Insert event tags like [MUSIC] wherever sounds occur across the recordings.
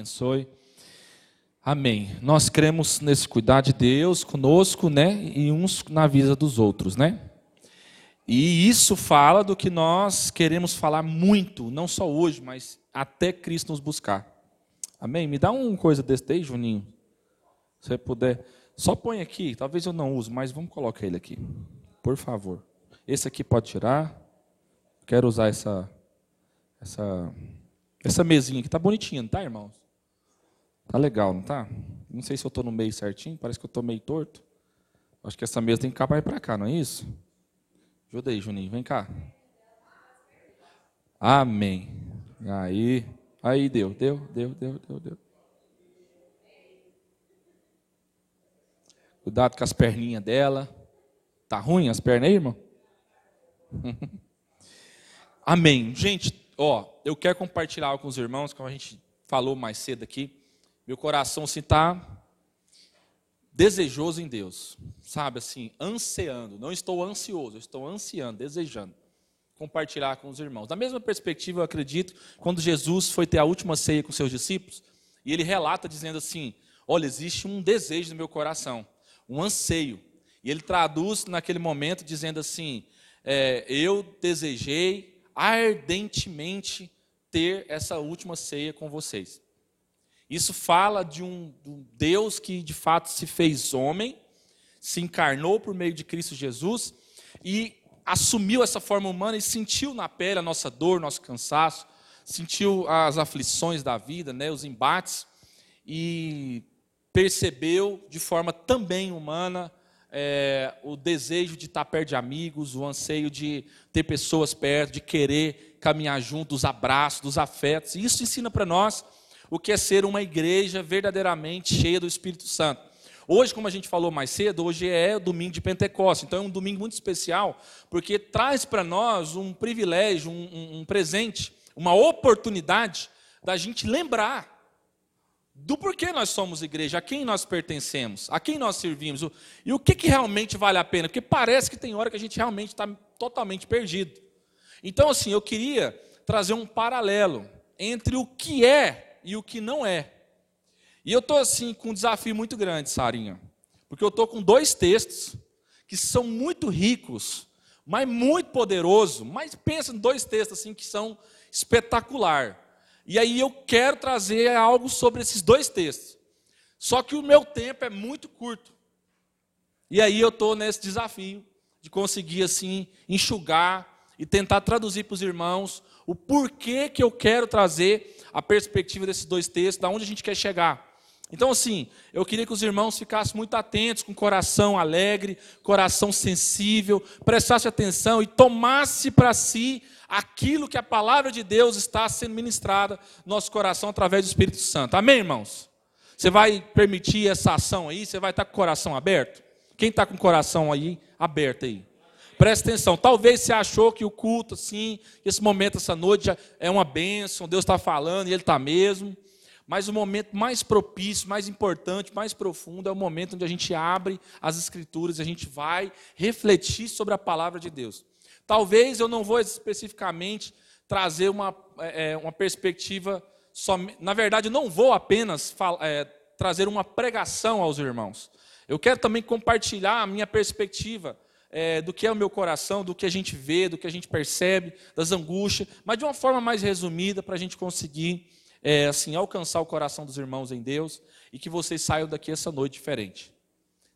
abençoe. Amém. Nós cremos nesse cuidar de Deus conosco, né? E uns na vida dos outros, né? E isso fala do que nós queremos falar muito, não só hoje, mas até Cristo nos buscar. Amém? Me dá uma coisa desse daí, Juninho. Se você puder. Só põe aqui, talvez eu não use, mas vamos colocar ele aqui. Por favor. Esse aqui pode tirar. Quero usar essa essa essa mesinha aqui. Tá bonitinha, tá, irmãos? Tá legal, não tá? Não sei se eu estou no meio certinho, parece que eu estou meio torto. Acho que essa mesa tem que acabar para cá, não é isso? Ajuda aí, Juninho, vem cá. Amém. Aí, aí deu, deu, deu, deu, deu, deu. Cuidado com as perninhas dela. Tá ruim as pernas aí, irmão? [LAUGHS] Amém. Gente, ó, eu quero compartilhar com os irmãos, como a gente falou mais cedo aqui. Meu coração assim tá desejoso em Deus, sabe assim, ansiando. Não estou ansioso, estou ansiando, desejando compartilhar com os irmãos. Da mesma perspectiva, eu acredito, quando Jesus foi ter a última ceia com seus discípulos, e ele relata dizendo assim: Olha, existe um desejo no meu coração, um anseio. E ele traduz naquele momento dizendo assim: é, Eu desejei ardentemente ter essa última ceia com vocês. Isso fala de um, de um Deus que de fato se fez homem, se encarnou por meio de Cristo Jesus e assumiu essa forma humana e sentiu na pele a nossa dor, nosso cansaço, sentiu as aflições da vida, né, os embates, e percebeu de forma também humana é, o desejo de estar perto de amigos, o anseio de ter pessoas perto, de querer caminhar junto, dos abraços, dos afetos. E isso ensina para nós o que é ser uma igreja verdadeiramente cheia do Espírito Santo. Hoje, como a gente falou mais cedo, hoje é domingo de Pentecostes, então é um domingo muito especial, porque traz para nós um privilégio, um, um, um presente, uma oportunidade da gente lembrar do porquê nós somos igreja, a quem nós pertencemos, a quem nós servimos, e o que, que realmente vale a pena, porque parece que tem hora que a gente realmente está totalmente perdido. Então, assim, eu queria trazer um paralelo entre o que é e o que não é. E eu estou assim com um desafio muito grande, Sarinha, porque eu estou com dois textos que são muito ricos, mas muito poderoso. Mas pensa em dois textos assim que são espetacular. E aí eu quero trazer algo sobre esses dois textos. Só que o meu tempo é muito curto. E aí eu estou nesse desafio de conseguir assim enxugar e tentar traduzir para os irmãos o porquê que eu quero trazer a perspectiva desses dois textos, da onde a gente quer chegar. Então, assim, eu queria que os irmãos ficassem muito atentos, com coração alegre, coração sensível, prestasse atenção e tomasse para si aquilo que a palavra de Deus está sendo ministrada no nosso coração através do Espírito Santo. Amém, irmãos? Você vai permitir essa ação aí? Você vai estar com o coração aberto? Quem está com o coração aí aberto aí? Presta atenção. Talvez você achou que o culto, assim, esse momento, essa noite, é uma bênção, Deus está falando e Ele está mesmo. Mas o momento mais propício, mais importante, mais profundo é o momento onde a gente abre as Escrituras e a gente vai refletir sobre a palavra de Deus. Talvez eu não vou especificamente trazer uma, é, é uma perspectiva, só, na verdade, eu não vou apenas é, trazer uma pregação aos irmãos. Eu quero também compartilhar a minha perspectiva é, do que é o meu coração, do que a gente vê, do que a gente percebe, das angústias, mas de uma forma mais resumida para a gente conseguir é, assim alcançar o coração dos irmãos em Deus e que vocês saiam daqui essa noite diferente.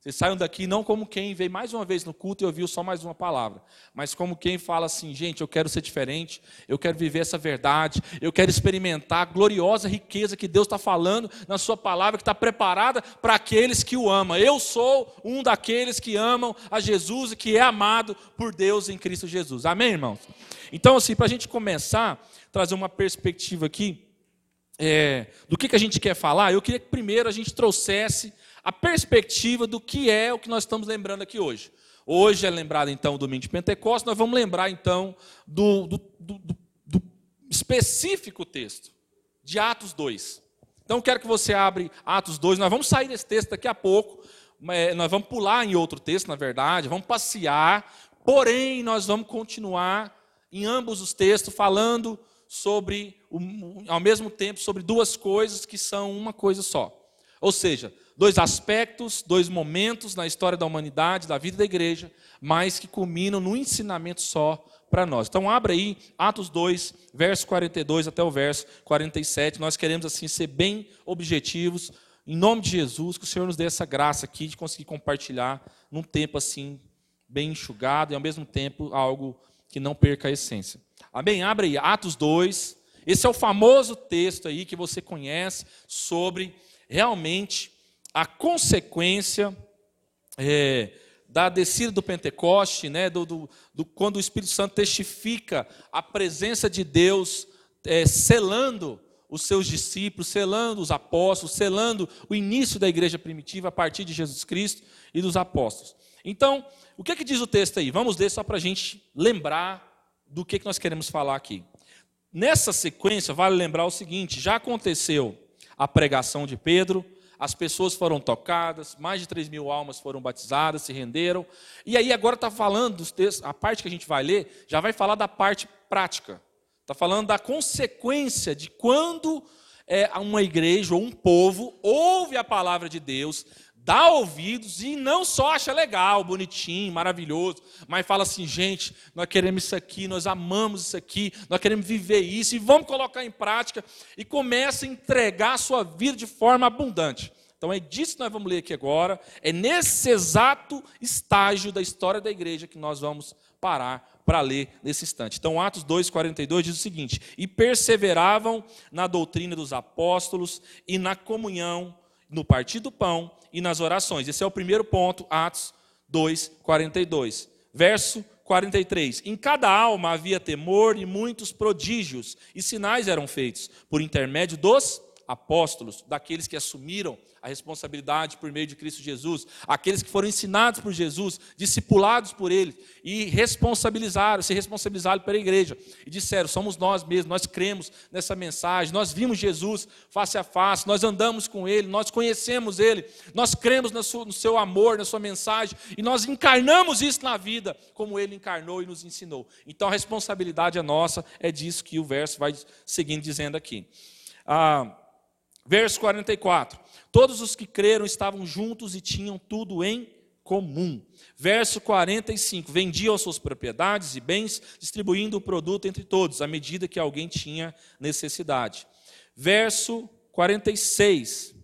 Vocês saiam daqui não como quem veio mais uma vez no culto e ouviu só mais uma palavra, mas como quem fala assim, gente, eu quero ser diferente, eu quero viver essa verdade, eu quero experimentar a gloriosa riqueza que Deus está falando na sua palavra, que está preparada para aqueles que o amam. Eu sou um daqueles que amam a Jesus e que é amado por Deus em Cristo Jesus. Amém, irmãos? Então, assim, para a gente começar, trazer uma perspectiva aqui é, do que, que a gente quer falar, eu queria que primeiro a gente trouxesse a perspectiva do que é o que nós estamos lembrando aqui hoje. Hoje é lembrado então o domingo de Pentecostes, nós vamos lembrar então do, do, do, do específico texto de Atos 2. Então quero que você abra Atos 2, nós vamos sair desse texto daqui a pouco, nós vamos pular em outro texto, na verdade, vamos passear, porém nós vamos continuar em ambos os textos falando sobre, ao mesmo tempo, sobre duas coisas que são uma coisa só. Ou seja, dois aspectos, dois momentos na história da humanidade, da vida da igreja, mas que culminam no ensinamento só para nós. Então, abra aí Atos 2, verso 42 até o verso 47. Nós queremos, assim, ser bem objetivos. Em nome de Jesus, que o Senhor nos dê essa graça aqui de conseguir compartilhar num tempo assim, bem enxugado e ao mesmo tempo algo que não perca a essência. Amém? Abra aí Atos 2. Esse é o famoso texto aí que você conhece sobre realmente a consequência é, da descida do Pentecoste, né, do, do, do, quando o Espírito Santo testifica a presença de Deus é, selando os seus discípulos, selando os apóstolos, selando o início da igreja primitiva a partir de Jesus Cristo e dos apóstolos. Então, o que, é que diz o texto aí? Vamos ler só para a gente lembrar do que, que nós queremos falar aqui. Nessa sequência, vale lembrar o seguinte: já aconteceu a pregação de Pedro, as pessoas foram tocadas, mais de 3 mil almas foram batizadas, se renderam. E aí agora está falando dos textos, a parte que a gente vai ler, já vai falar da parte prática. Está falando da consequência de quando é, uma igreja ou um povo ouve a palavra de Deus, dá ouvidos e não só acha legal, bonitinho, maravilhoso, mas fala assim: gente, nós queremos isso aqui, nós amamos isso aqui, nós queremos viver isso e vamos colocar em prática e começa a entregar a sua vida de forma abundante. Então é disso que nós vamos ler aqui agora, é nesse exato estágio da história da igreja que nós vamos parar para ler nesse instante. Então, Atos 2,42 diz o seguinte: E perseveravam na doutrina dos apóstolos e na comunhão, no partir do pão e nas orações. Esse é o primeiro ponto, Atos 2, 42. Verso 43. Em cada alma havia temor e muitos prodígios e sinais eram feitos por intermédio dos apóstolos, daqueles que assumiram a responsabilidade por meio de Cristo Jesus, aqueles que foram ensinados por Jesus, discipulados por Ele e responsabilizaram, se responsabilizaram pela igreja e disseram: somos nós mesmos, nós cremos nessa mensagem, nós vimos Jesus face a face, nós andamos com Ele, nós conhecemos Ele, nós cremos no seu amor, na sua mensagem e nós encarnamos isso na vida como Ele encarnou e nos ensinou. Então a responsabilidade é nossa, é disso que o verso vai seguindo dizendo aqui. Ah, verso 44. Todos os que creram estavam juntos e tinham tudo em comum. Verso 45: Vendiam suas propriedades e bens, distribuindo o produto entre todos, à medida que alguém tinha necessidade. Verso 46: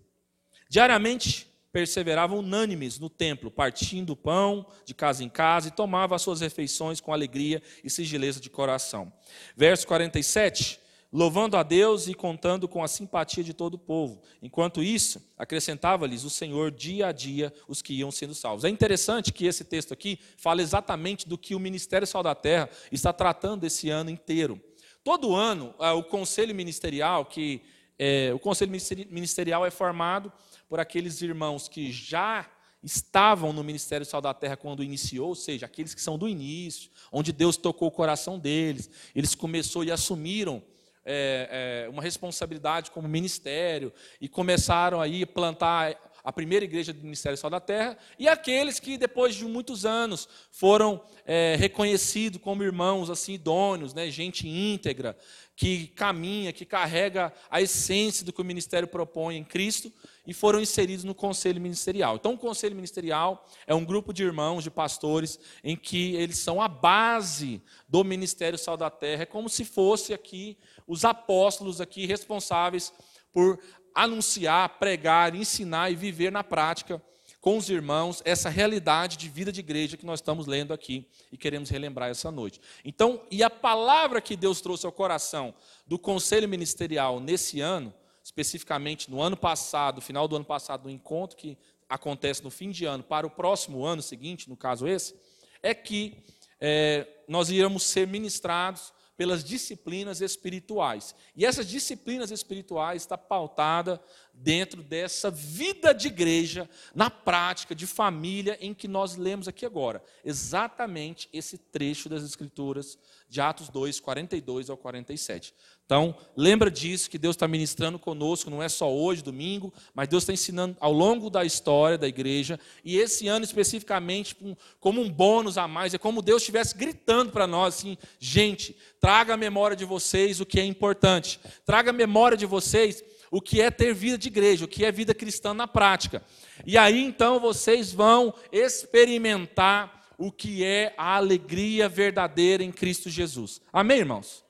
Diariamente perseveravam unânimes no templo, partindo o pão de casa em casa e tomavam as suas refeições com alegria e sigileza de coração. Verso 47: louvando a Deus e contando com a simpatia de todo o povo. Enquanto isso, acrescentava-lhes o Senhor dia a dia os que iam sendo salvos. É interessante que esse texto aqui fala exatamente do que o Ministério Sal da Terra está tratando esse ano inteiro. Todo ano, ah, o conselho ministerial, que é, o conselho ministerial é formado por aqueles irmãos que já estavam no Ministério Sal da Terra quando iniciou, ou seja, aqueles que são do início, onde Deus tocou o coração deles, eles começou e assumiram é, é, uma responsabilidade como ministério e começaram aí a plantar a primeira igreja do Ministério Sal da Terra, e aqueles que depois de muitos anos foram é, reconhecidos como irmãos assim idôneos, né, gente íntegra, que caminha, que carrega a essência do que o ministério propõe em Cristo, e foram inseridos no conselho ministerial. Então, o conselho ministerial é um grupo de irmãos, de pastores, em que eles são a base do ministério Sal da Terra. É como se fosse aqui os apóstolos aqui responsáveis por anunciar, pregar, ensinar e viver na prática com os irmãos essa realidade de vida de igreja que nós estamos lendo aqui e queremos relembrar essa noite. Então, e a palavra que Deus trouxe ao coração do conselho ministerial nesse ano especificamente no ano passado, final do ano passado, no encontro que acontece no fim de ano, para o próximo ano seguinte, no caso esse, é que é, nós íamos ser ministrados pelas disciplinas espirituais. E essas disciplinas espirituais está pautada dentro dessa vida de igreja, na prática de família em que nós lemos aqui agora. Exatamente esse trecho das escrituras de Atos 2, 42 ao 47. Então, lembra disso que Deus está ministrando conosco, não é só hoje, domingo, mas Deus está ensinando ao longo da história da igreja, e esse ano especificamente, como um bônus a mais, é como Deus estivesse gritando para nós assim: gente, traga à memória de vocês o que é importante. Traga à memória de vocês o que é ter vida de igreja, o que é vida cristã na prática. E aí então vocês vão experimentar o que é a alegria verdadeira em Cristo Jesus. Amém, irmãos?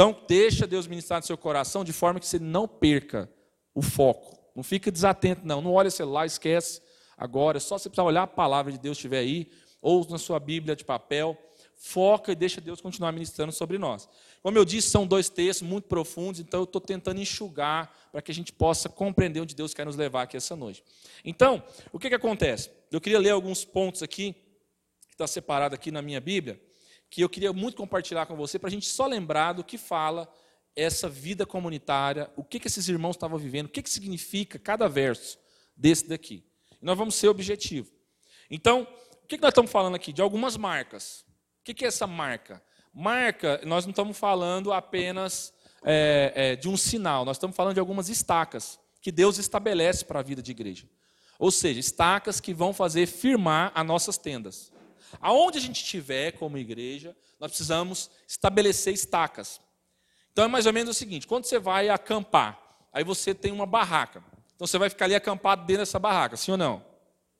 Então, deixa Deus ministrar no seu coração de forma que você não perca o foco. Não fica desatento, não. Não olha o celular, esquece. Agora, só você precisar olhar a palavra de Deus estiver aí, ou na sua Bíblia de papel. Foca e deixa Deus continuar ministrando sobre nós. Como eu disse, são dois textos muito profundos, então eu estou tentando enxugar para que a gente possa compreender onde Deus quer nos levar aqui essa noite. Então, o que, que acontece? Eu queria ler alguns pontos aqui, que está separado aqui na minha Bíblia, que eu queria muito compartilhar com você, para a gente só lembrar do que fala essa vida comunitária, o que, que esses irmãos estavam vivendo, o que, que significa cada verso desse daqui. E nós vamos ser objetivo. Então, o que, que nós estamos falando aqui? De algumas marcas. O que, que é essa marca? Marca, nós não estamos falando apenas é, é, de um sinal, nós estamos falando de algumas estacas que Deus estabelece para a vida de igreja. Ou seja, estacas que vão fazer firmar as nossas tendas. Aonde a gente estiver como igreja, nós precisamos estabelecer estacas. Então é mais ou menos o seguinte: quando você vai acampar, aí você tem uma barraca. Então você vai ficar ali acampado dentro dessa barraca, sim ou não?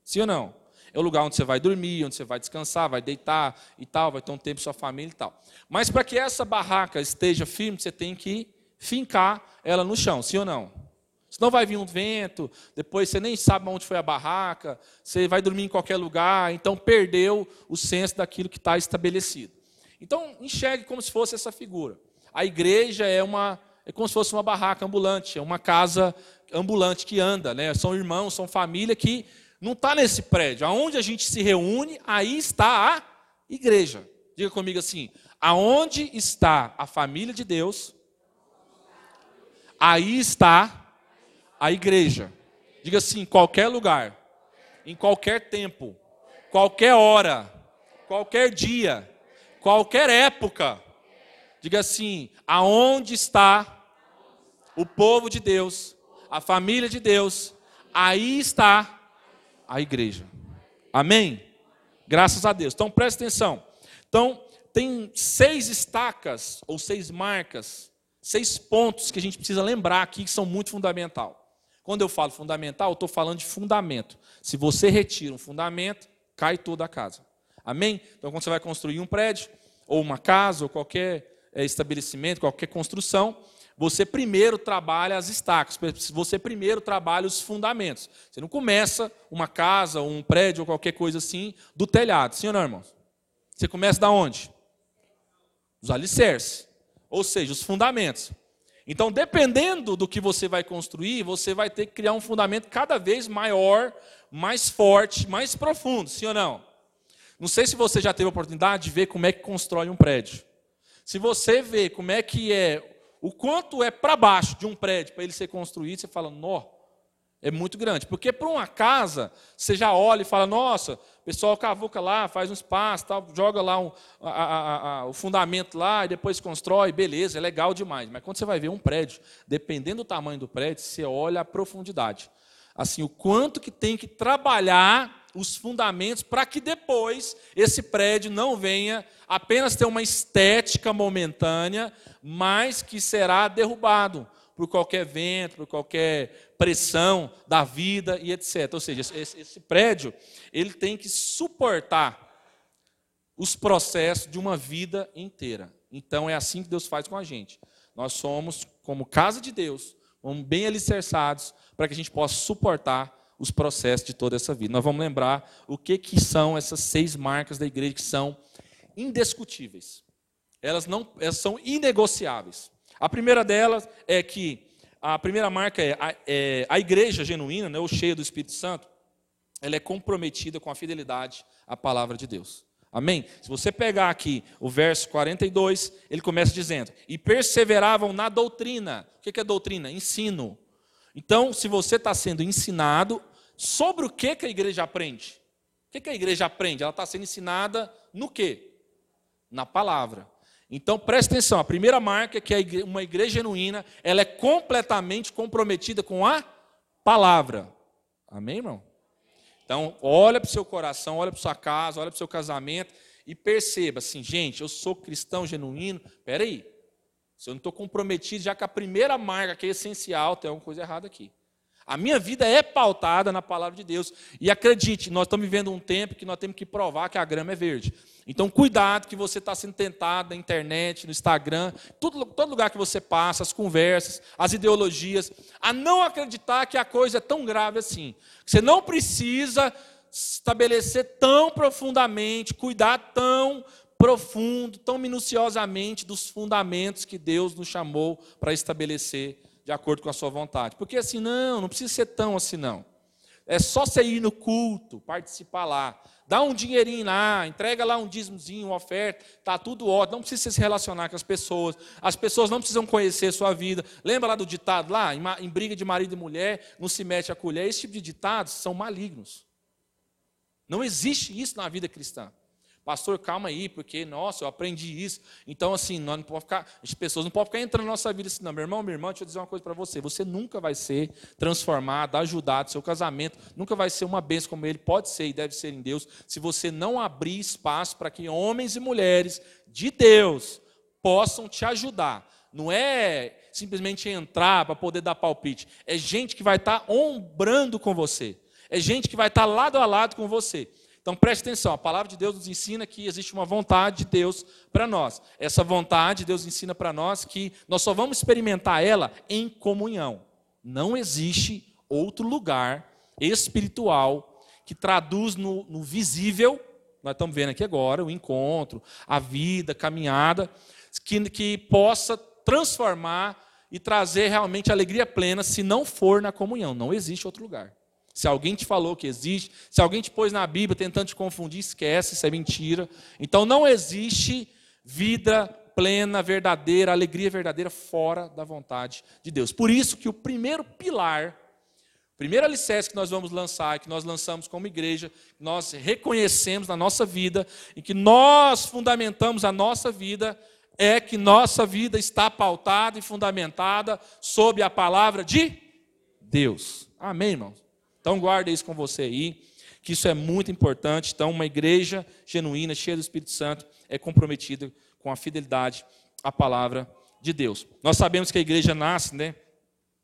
Sim ou não? É o lugar onde você vai dormir, onde você vai descansar, vai deitar e tal, vai ter um tempo com sua família e tal. Mas para que essa barraca esteja firme, você tem que fincar ela no chão, sim ou não? Senão vai vir um vento, depois você nem sabe onde foi a barraca, você vai dormir em qualquer lugar, então perdeu o senso daquilo que está estabelecido. Então enxergue como se fosse essa figura. A igreja é uma é como se fosse uma barraca ambulante, é uma casa ambulante que anda, né? São irmãos, são família que não está nesse prédio. Aonde a gente se reúne, aí está a igreja. Diga comigo assim: aonde está a família de Deus, aí está a igreja. Diga assim: qualquer lugar, em qualquer tempo, qualquer hora, qualquer dia, qualquer época. Diga assim: aonde está o povo de Deus, a família de Deus, aí está a igreja. Amém? Graças a Deus. Então preste atenção. Então, tem seis estacas ou seis marcas, seis pontos que a gente precisa lembrar aqui que são muito fundamental. Quando eu falo fundamental, eu estou falando de fundamento. Se você retira um fundamento, cai toda a casa. Amém? Então, quando você vai construir um prédio, ou uma casa, ou qualquer eh, estabelecimento, qualquer construção, você primeiro trabalha as estacas, você primeiro trabalha os fundamentos. Você não começa uma casa, um prédio ou qualquer coisa assim do telhado, sim ou não, irmãos? Você começa da onde? Os alicerces, ou seja, os fundamentos. Então, dependendo do que você vai construir, você vai ter que criar um fundamento cada vez maior, mais forte, mais profundo, sim ou não? Não sei se você já teve a oportunidade de ver como é que constrói um prédio. Se você vê como é que é o quanto é para baixo de um prédio para ele ser construído, você fala, nó, é muito grande. Porque para uma casa, você já olha e fala, nossa, o pessoal cavuca lá, faz um espaço, tal, joga lá um, a, a, a, o fundamento lá e depois constrói, beleza, é legal demais. Mas quando você vai ver um prédio, dependendo do tamanho do prédio, você olha a profundidade. Assim, o quanto que tem que trabalhar os fundamentos para que depois esse prédio não venha apenas ter uma estética momentânea, mas que será derrubado por qualquer vento, por qualquer pressão da vida e etc. Ou seja, esse, esse prédio ele tem que suportar os processos de uma vida inteira. Então é assim que Deus faz com a gente. Nós somos como casa de Deus, como bem alicerçados para que a gente possa suportar os processos de toda essa vida. Nós vamos lembrar o que, que são essas seis marcas da igreja que são indiscutíveis. Elas não elas são inegociáveis. A primeira delas é que a primeira marca é a, é, a igreja genuína, né, ou cheia do Espírito Santo, ela é comprometida com a fidelidade à palavra de Deus. Amém? Se você pegar aqui o verso 42, ele começa dizendo: E perseveravam na doutrina. O que é doutrina? Ensino. Então, se você está sendo ensinado, sobre o que, que a igreja aprende? O que, que a igreja aprende? Ela está sendo ensinada no quê? Na palavra. Então preste atenção, a primeira marca é que uma igreja genuína, ela é completamente comprometida com a palavra. Amém, irmão? Então, olha para o seu coração, olha para sua casa, olha para o seu casamento e perceba assim, gente, eu sou cristão genuíno, peraí, se eu não estou comprometido, já que a primeira marca, que é essencial, tem alguma coisa errada aqui. A minha vida é pautada na palavra de Deus. E acredite, nós estamos vivendo um tempo que nós temos que provar que a grama é verde. Então, cuidado que você está sendo tentado na internet, no Instagram, todo, todo lugar que você passa, as conversas, as ideologias, a não acreditar que a coisa é tão grave assim. Você não precisa estabelecer tão profundamente, cuidar tão profundo, tão minuciosamente dos fundamentos que Deus nos chamou para estabelecer de acordo com a sua vontade. Porque assim, não, não precisa ser tão assim, não. É só você ir no culto, participar lá, dá um dinheirinho lá, entrega lá um dízimozinho, uma oferta, tá tudo ótimo. Não precisa se relacionar com as pessoas. As pessoas não precisam conhecer a sua vida. Lembra lá do ditado lá, em, em briga de marido e mulher, não se mete a colher. Esse tipo de ditados são malignos. Não existe isso na vida cristã. Pastor, calma aí, porque, nossa, eu aprendi isso. Então, assim, nós não pode ficar, as pessoas não podem ficar entrando na nossa vida assim, não. Meu irmão, minha irmã, deixa eu dizer uma coisa para você. Você nunca vai ser transformado, ajudado, seu casamento nunca vai ser uma bênção como ele pode ser e deve ser em Deus, se você não abrir espaço para que homens e mulheres de Deus possam te ajudar. Não é simplesmente entrar para poder dar palpite. É gente que vai estar tá ombrando com você. É gente que vai estar tá lado a lado com você. Então preste atenção, a palavra de Deus nos ensina que existe uma vontade de Deus para nós. Essa vontade Deus ensina para nós que nós só vamos experimentar ela em comunhão. Não existe outro lugar espiritual que traduz no, no visível, nós estamos vendo aqui agora, o encontro, a vida, a caminhada, que, que possa transformar e trazer realmente alegria plena se não for na comunhão. Não existe outro lugar. Se alguém te falou que existe, se alguém te pôs na Bíblia tentando te confundir, esquece, isso é mentira. Então não existe vida plena, verdadeira, alegria verdadeira fora da vontade de Deus. Por isso que o primeiro pilar, o primeiro alicerce que nós vamos lançar, que nós lançamos como igreja, nós reconhecemos na nossa vida e que nós fundamentamos a nossa vida é que nossa vida está pautada e fundamentada sobre a palavra de Deus. Amém, irmãos? Então guarde isso com você aí, que isso é muito importante. Então, uma igreja genuína, cheia do Espírito Santo, é comprometida com a fidelidade à palavra de Deus. Nós sabemos que a igreja nasce, né?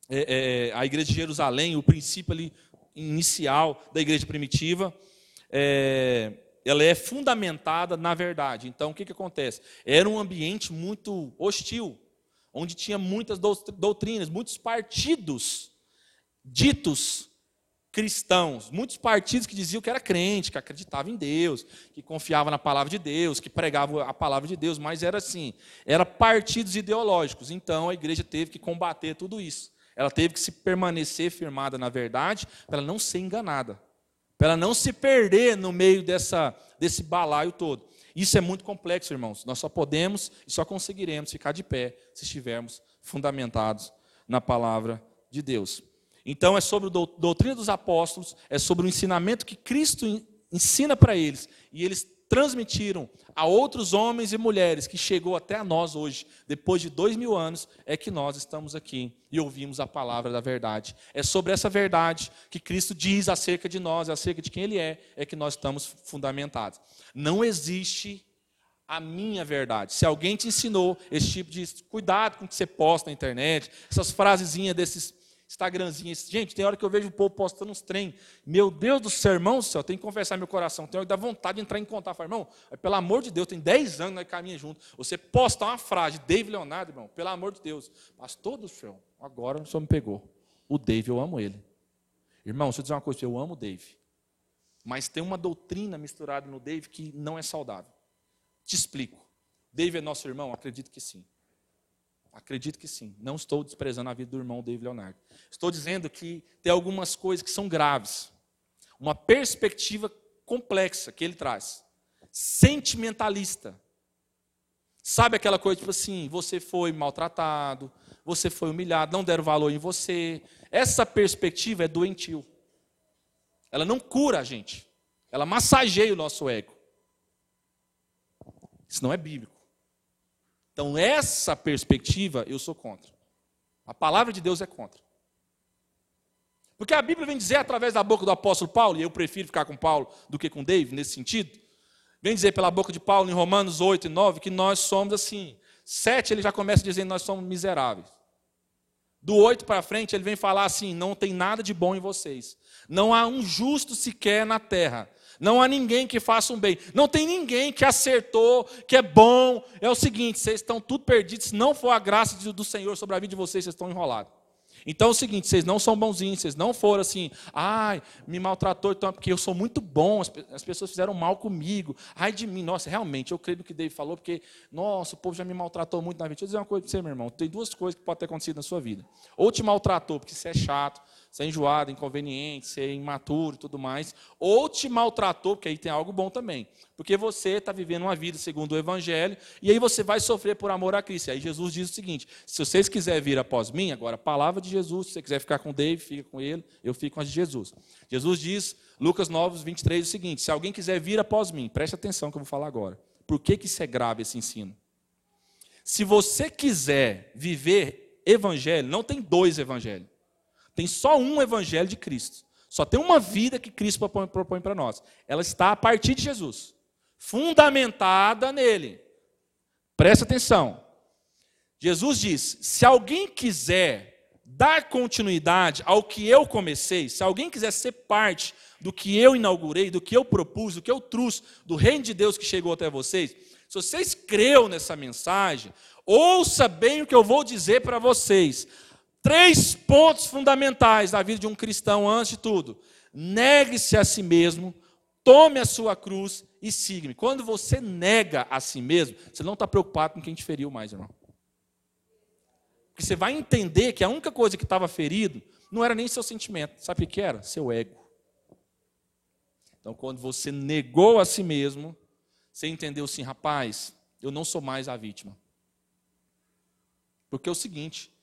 É, é, a igreja de Jerusalém, o princípio ali inicial da igreja primitiva, é, ela é fundamentada na verdade. Então, o que, que acontece? Era um ambiente muito hostil, onde tinha muitas doutrinas, muitos partidos ditos cristãos, muitos partidos que diziam que era crente, que acreditava em Deus, que confiava na palavra de Deus, que pregava a palavra de Deus, mas era assim, era partidos ideológicos. Então a igreja teve que combater tudo isso. Ela teve que se permanecer firmada na verdade, para não ser enganada, para não se perder no meio dessa desse balaio todo. Isso é muito complexo, irmãos. Nós só podemos e só conseguiremos ficar de pé se estivermos fundamentados na palavra de Deus. Então é sobre a doutrina dos apóstolos, é sobre o ensinamento que Cristo ensina para eles. E eles transmitiram a outros homens e mulheres que chegou até a nós hoje, depois de dois mil anos, é que nós estamos aqui e ouvimos a palavra da verdade. É sobre essa verdade que Cristo diz acerca de nós, acerca de quem Ele é, é que nós estamos fundamentados. Não existe a minha verdade. Se alguém te ensinou esse tipo de cuidado com o que você posta na internet, essas frasezinhas desses Instagramzinho. Gente, tem hora que eu vejo o povo postando uns trem. Meu Deus do céu, irmão céu, tem que confessar meu coração. Tem hora que dá vontade de entrar em contato. Fala, irmão, pelo amor de Deus, tem 10 anos nós caminhamos juntos. Você posta uma frase, David Leonardo, irmão, pelo amor de Deus. Pastor do céu, agora o senhor me pegou. O Dave, eu amo ele. Irmão, deixa eu dizer uma coisa, eu amo o Dave. Mas tem uma doutrina misturada no Dave que não é saudável. Te explico. Dave é nosso irmão? Acredito que sim. Acredito que sim. Não estou desprezando a vida do irmão David Leonardo. Estou dizendo que tem algumas coisas que são graves. Uma perspectiva complexa que ele traz. Sentimentalista. Sabe aquela coisa tipo assim, você foi maltratado, você foi humilhado, não deram valor em você. Essa perspectiva é doentio. Ela não cura a gente. Ela massageia o nosso ego. Isso não é bíblico. Então, essa perspectiva eu sou contra. A palavra de Deus é contra. Porque a Bíblia vem dizer através da boca do apóstolo Paulo, e eu prefiro ficar com Paulo do que com David nesse sentido, Vem dizer pela boca de Paulo em Romanos 8 e 9 que nós somos assim. 7 ele já começa dizendo nós somos miseráveis. Do 8 para frente ele vem falar assim: não tem nada de bom em vocês. Não há um justo sequer na terra. Não há ninguém que faça um bem. Não tem ninguém que acertou, que é bom. É o seguinte: vocês estão tudo perdidos. Se não for a graça do Senhor sobre a vida de vocês, vocês estão enrolados. Então é o seguinte: vocês não são bonzinhos, vocês não foram assim, ai, me maltratou, então, porque eu sou muito bom, as, as pessoas fizeram mal comigo, ai de mim, nossa, realmente, eu creio no que David falou, porque, nossa, o povo já me maltratou muito na vida. Deixa eu dizer uma coisa para você, meu irmão: tem duas coisas que podem ter acontecido na sua vida. Ou te maltratou, porque você é chato, é enjoado, inconveniente, é imaturo e tudo mais, ou te maltratou, porque aí tem algo bom também, porque você está vivendo uma vida segundo o Evangelho, e aí você vai sofrer por amor a Cristo. E aí Jesus diz o seguinte: se vocês quiserem vir após mim, agora a palavra de Jesus, se você quiser ficar com David, fica com ele, eu fico com a de Jesus. Jesus diz, Lucas 9, 23, o seguinte: se alguém quiser vir após mim, preste atenção que eu vou falar agora. Por que, que isso é grave, esse ensino? Se você quiser viver evangelho, não tem dois evangelhos. Tem só um evangelho de Cristo. Só tem uma vida que Cristo propõe, para nós. Ela está a partir de Jesus, fundamentada nele. Presta atenção. Jesus diz: se alguém quiser dar continuidade ao que eu comecei, se alguém quiser ser parte do que eu inaugurei, do que eu propus, do que eu trouxe, do reino de Deus que chegou até vocês, se vocês creu nessa mensagem, ouça bem o que eu vou dizer para vocês três pontos fundamentais na vida de um cristão, antes de tudo. Negue-se a si mesmo, tome a sua cruz e siga-me. Quando você nega a si mesmo, você não está preocupado com quem te feriu mais, irmão. Porque você vai entender que a única coisa que estava ferido não era nem seu sentimento. Sabe o que era? Seu ego. Então, quando você negou a si mesmo, você entendeu assim, rapaz, eu não sou mais a vítima. Porque é o seguinte,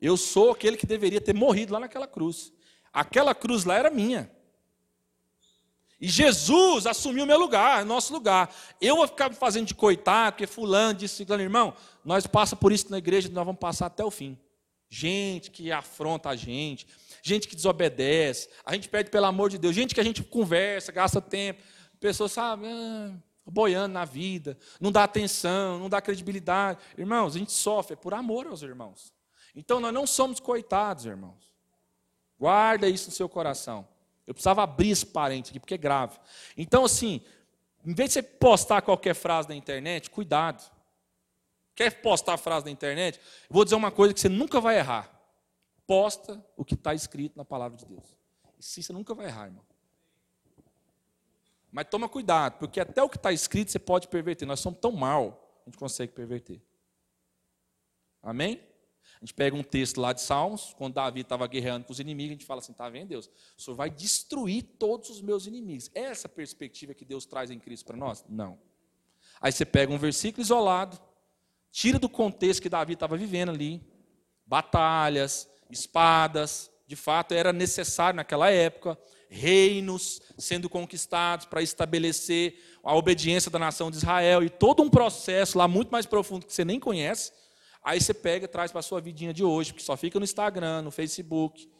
eu sou aquele que deveria ter morrido lá naquela cruz. Aquela cruz lá era minha. E Jesus assumiu meu lugar, nosso lugar. Eu vou ficar fazendo de coitado, porque fulano disse, irmão, nós passa por isso na igreja, nós vamos passar até o fim. Gente que afronta a gente, gente que desobedece, a gente pede pelo amor de Deus, gente que a gente conversa, gasta tempo, pessoas, sabe, ah, boiando na vida, não dá atenção, não dá credibilidade. Irmãos, a gente sofre por amor aos irmãos. Então nós não somos coitados, irmãos. Guarda isso no seu coração. Eu precisava abrir esse parente aqui, porque é grave. Então, assim, em vez de você postar qualquer frase na internet, cuidado. Quer postar frase na internet? Eu vou dizer uma coisa que você nunca vai errar. Posta o que está escrito na palavra de Deus. Isso você nunca vai errar, irmão. Mas toma cuidado, porque até o que está escrito você pode perverter. Nós somos tão mal, a gente consegue perverter. Amém? A gente pega um texto lá de Salmos, quando Davi estava guerreando com os inimigos, a gente fala assim: está vendo, Deus? O Senhor vai destruir todos os meus inimigos. É essa perspectiva que Deus traz em Cristo para nós? Não. Aí você pega um versículo isolado, tira do contexto que Davi estava vivendo ali, batalhas, espadas, de fato era necessário naquela época, reinos sendo conquistados para estabelecer a obediência da nação de Israel e todo um processo lá muito mais profundo que você nem conhece Aí você pega e traz para a sua vidinha de hoje, porque só fica no Instagram, no Facebook.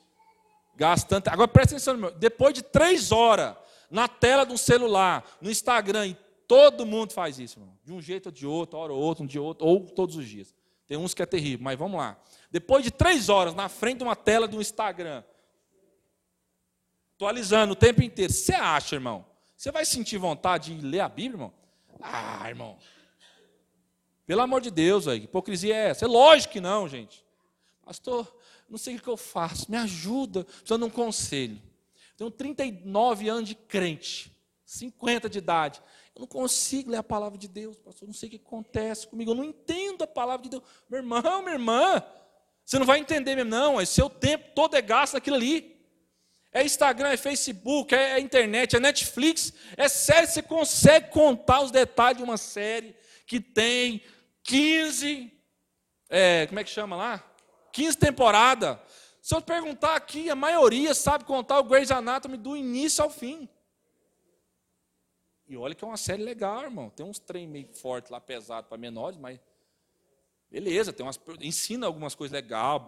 Gastando. Agora presta atenção, meu. Depois de três horas na tela de um celular, no Instagram, e todo mundo faz isso, irmão. De um jeito ou de outro, hora ou outro, um dia ou outro, ou todos os dias. Tem uns que é terrível, mas vamos lá. Depois de três horas na frente de uma tela do Instagram, atualizando o tempo inteiro, você acha, irmão? Você vai sentir vontade de ler a Bíblia, irmão? Ah, irmão, pelo amor de Deus, aí, hipocrisia é essa? É lógico que não, gente. Pastor, não sei o que eu faço, me ajuda, precisando de um conselho. Tenho 39 anos de crente, 50 de idade. Eu não consigo ler a palavra de Deus, pastor. Não sei o que acontece comigo. Eu não entendo a palavra de Deus. Meu irmão, minha irmã, você não vai entender mesmo, não. É seu tempo todo é gasto naquilo ali. É Instagram, é Facebook, é internet, é Netflix. É série, você consegue contar os detalhes de uma série que tem 15, é, como é que chama lá? 15 temporadas. Se eu perguntar aqui, a maioria sabe contar o Grey's Anatomy do início ao fim. E olha que é uma série legal, irmão. Tem uns trem meio forte lá, pesado para menores, mas beleza, tem umas, ensina algumas coisas legais.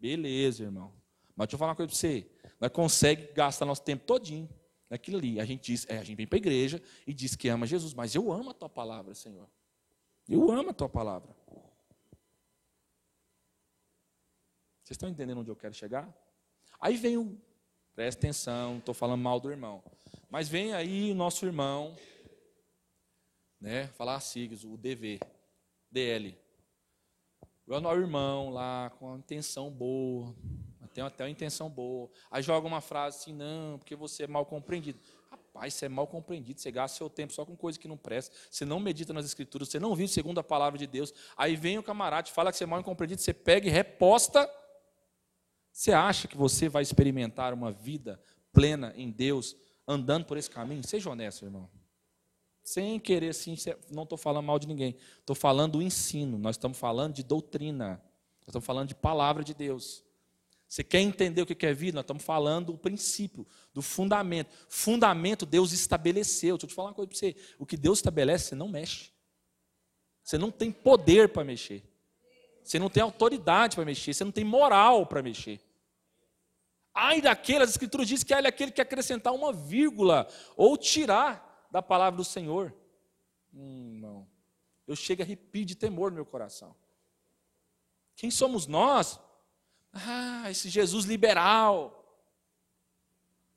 Beleza, irmão. Mas deixa eu falar uma coisa para você. Nós conseguimos gastar nosso tempo todinho naquilo ali. A gente diz, é, a gente vem para a igreja e diz que ama Jesus, mas eu amo a tua palavra, Senhor. Eu amo a tua palavra. Vocês estão entendendo onde eu quero chegar? Aí vem o. Presta atenção, estou falando mal do irmão. Mas vem aí o nosso irmão, né? Falar siglas, o DV, DL. O nosso irmão lá com uma intenção boa, tem até uma intenção boa. Aí joga uma frase assim, não, porque você é mal compreendido. Rapaz, você é mal compreendido, você gasta seu tempo só com coisa que não presta, você não medita nas escrituras, você não vive segundo a palavra de Deus. Aí vem o camarada, fala que você é mal compreendido, você pega e reposta. Você acha que você vai experimentar uma vida plena em Deus, andando por esse caminho? Seja honesto, irmão. Sem querer, assim, não estou falando mal de ninguém. Estou falando do ensino. Nós estamos falando de doutrina. Nós estamos falando de palavra de Deus. Você quer entender o que é vida? Nós estamos falando do princípio, do fundamento. Fundamento Deus estabeleceu. Deixa eu te falar uma coisa para você. O que Deus estabelece, você não mexe. Você não tem poder para mexer. Você não tem autoridade para mexer. Você não tem moral para mexer. Ai daquele, as escrituras dizem que é aquele que acrescentar uma vírgula ou tirar da palavra do Senhor. Hum, não. Eu chego a arrepio de temor no meu coração. Quem somos nós ah, esse Jesus liberal.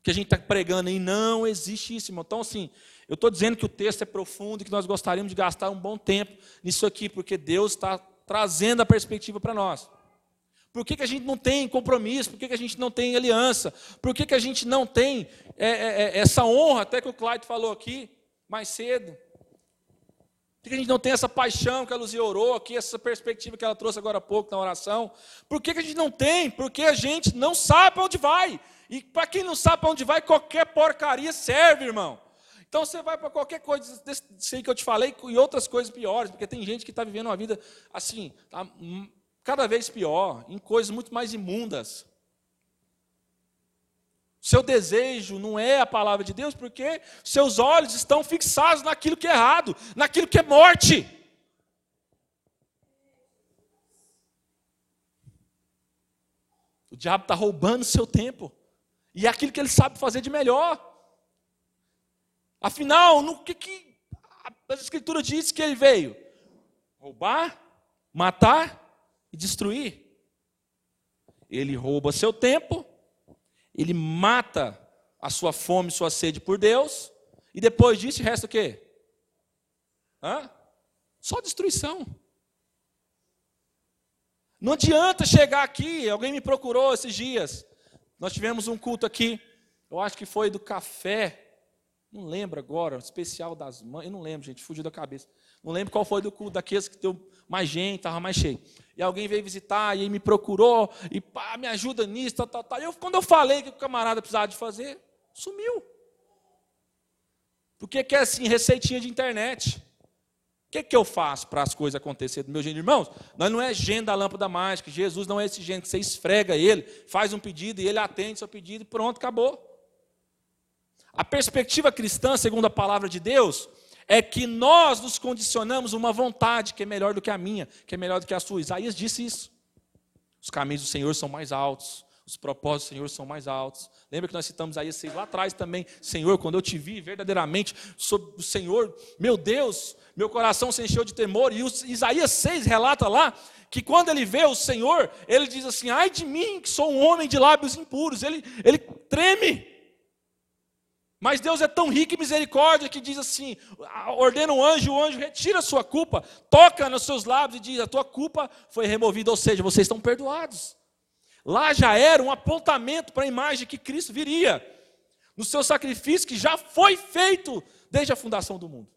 Que a gente está pregando aí, não existe isso, irmão. Então, assim, eu estou dizendo que o texto é profundo e que nós gostaríamos de gastar um bom tempo nisso aqui, porque Deus está trazendo a perspectiva para nós. Por que, que a gente não tem compromisso? Por que, que a gente não tem aliança? Por que, que a gente não tem é, é, é essa honra, até que o Clyde falou aqui mais cedo? Por que a gente não tem essa paixão que a Luzia orou aqui, essa perspectiva que ela trouxe agora há pouco na oração? Por que a gente não tem? Porque a gente não sabe para onde vai. E para quem não sabe para onde vai, qualquer porcaria serve, irmão. Então você vai para qualquer coisa, sei que eu te falei, e outras coisas piores, porque tem gente que está vivendo uma vida assim, tá cada vez pior, em coisas muito mais imundas. Seu desejo não é a palavra de Deus, porque seus olhos estão fixados naquilo que é errado, naquilo que é morte. O diabo está roubando seu tempo. E é aquilo que ele sabe fazer de melhor. Afinal, no que, que a Escritura diz que ele veio? Roubar, matar e destruir. Ele rouba seu tempo, ele mata a sua fome, sua sede por Deus, e depois disso resta o quê? Hã? Só destruição. Não adianta chegar aqui, alguém me procurou esses dias. Nós tivemos um culto aqui, eu acho que foi do café, não lembro agora, especial das mães, eu não lembro, gente, fugiu da cabeça. Não lembro qual foi do daqueles que deu mais gente, estava mais cheio. E alguém veio visitar, e me procurou, e pá, me ajuda nisso, tal, tal, tal. Eu, quando eu falei que o camarada precisava de fazer, sumiu. Porque que é assim, receitinha de internet. O que, que eu faço para as coisas acontecerem do meu jeito? Irmãos, nós não é gênio da lâmpada mágica. Jesus não é esse gênio que você esfrega ele, faz um pedido e ele atende seu pedido e pronto, acabou. A perspectiva cristã, segundo a palavra de Deus, é que nós nos condicionamos uma vontade que é melhor do que a minha, que é melhor do que a sua. Isaías disse isso. Os caminhos do Senhor são mais altos, os propósitos do Senhor são mais altos. Lembra que nós citamos Isaías 6 lá atrás também? Senhor, quando eu te vi verdadeiramente sobre o Senhor, meu Deus, meu coração se encheu de temor. E Isaías 6 relata lá que quando ele vê o Senhor, ele diz assim: ai de mim, que sou um homem de lábios impuros. Ele, ele treme. Mas Deus é tão rico em misericórdia que diz assim: ordena um anjo, o anjo retira a sua culpa, toca nos seus lábios e diz: a tua culpa foi removida, ou seja, vocês estão perdoados. Lá já era um apontamento para a imagem que Cristo viria, no seu sacrifício que já foi feito desde a fundação do mundo.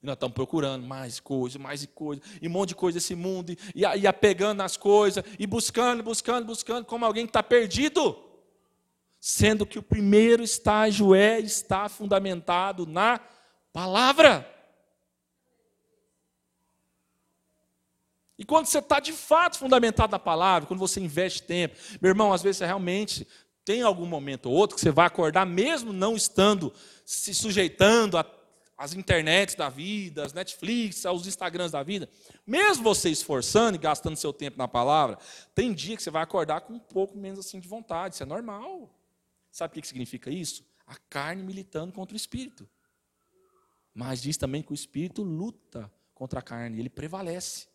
E nós estamos procurando mais coisa, mais coisa, e um monte de coisa desse mundo, e, e apegando nas coisas, e buscando, buscando, buscando, como alguém que está perdido sendo que o primeiro estágio é estar fundamentado na palavra. E quando você está de fato fundamentado na palavra, quando você investe tempo, meu irmão, às vezes você realmente tem algum momento ou outro que você vai acordar, mesmo não estando se sujeitando às internets da vida, às Netflix, aos Instagrams da vida, mesmo você esforçando e gastando seu tempo na palavra, tem dia que você vai acordar com um pouco menos assim de vontade, isso é normal. Sabe o que significa isso? A carne militando contra o espírito. Mas diz também que o espírito luta contra a carne, ele prevalece.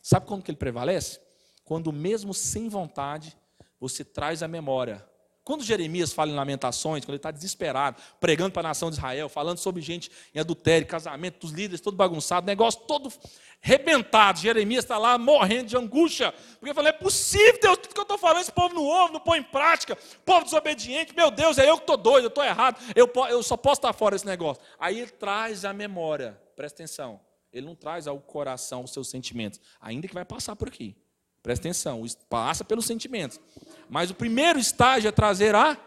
Sabe quando que ele prevalece? Quando mesmo sem vontade, você traz a memória quando Jeremias fala em lamentações, quando ele está desesperado, pregando para a nação de Israel, falando sobre gente em adultério, casamento, dos líderes, todo bagunçado, negócio todo rebentado. Jeremias está lá morrendo de angústia, porque ele falou: é possível, Deus, tudo que eu estou falando, esse povo não ouve, não põe em prática, povo desobediente, meu Deus, é eu que estou doido, eu estou errado, eu, eu só posso estar fora desse negócio. Aí ele traz a memória, presta atenção, ele não traz ao coração os seus sentimentos, ainda que vai passar por aqui. Presta atenção, passa pelos sentimentos. Mas o primeiro estágio é trazer a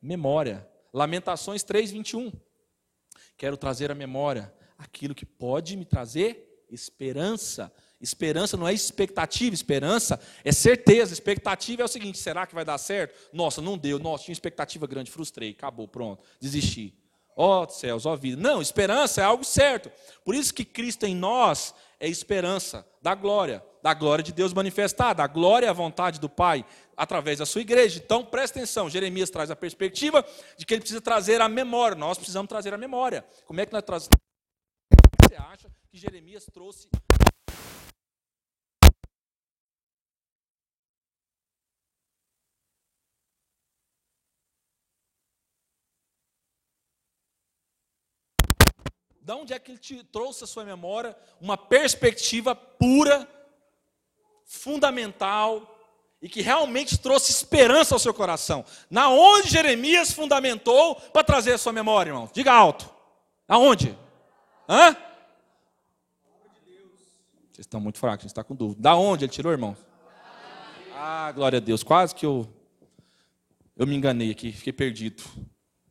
memória. Lamentações 3, 21. Quero trazer à memória aquilo que pode me trazer esperança. Esperança não é expectativa, esperança é certeza. Expectativa é o seguinte: será que vai dar certo? Nossa, não deu. Nossa, tinha expectativa grande, frustrei, acabou, pronto, desisti. Ó oh, céus, ó oh, vida. Não, esperança é algo certo. Por isso que Cristo em nós é esperança da glória da glória de Deus manifestada. A glória a vontade do Pai através da sua igreja. Então, presta atenção, Jeremias traz a perspectiva de que ele precisa trazer a memória. Nós precisamos trazer a memória. Como é que nós trazemos? Você acha que Jeremias trouxe Da onde é que ele te trouxe a sua memória uma perspectiva pura fundamental e que realmente trouxe esperança ao seu coração. Na onde Jeremias fundamentou para trazer a sua memória, irmão? Diga alto. Aonde? Hã? Vocês estão muito fracos, a gente está com dúvida. Da onde ele tirou, irmão? Ah, glória a Deus. Quase que eu, eu me enganei aqui, fiquei perdido.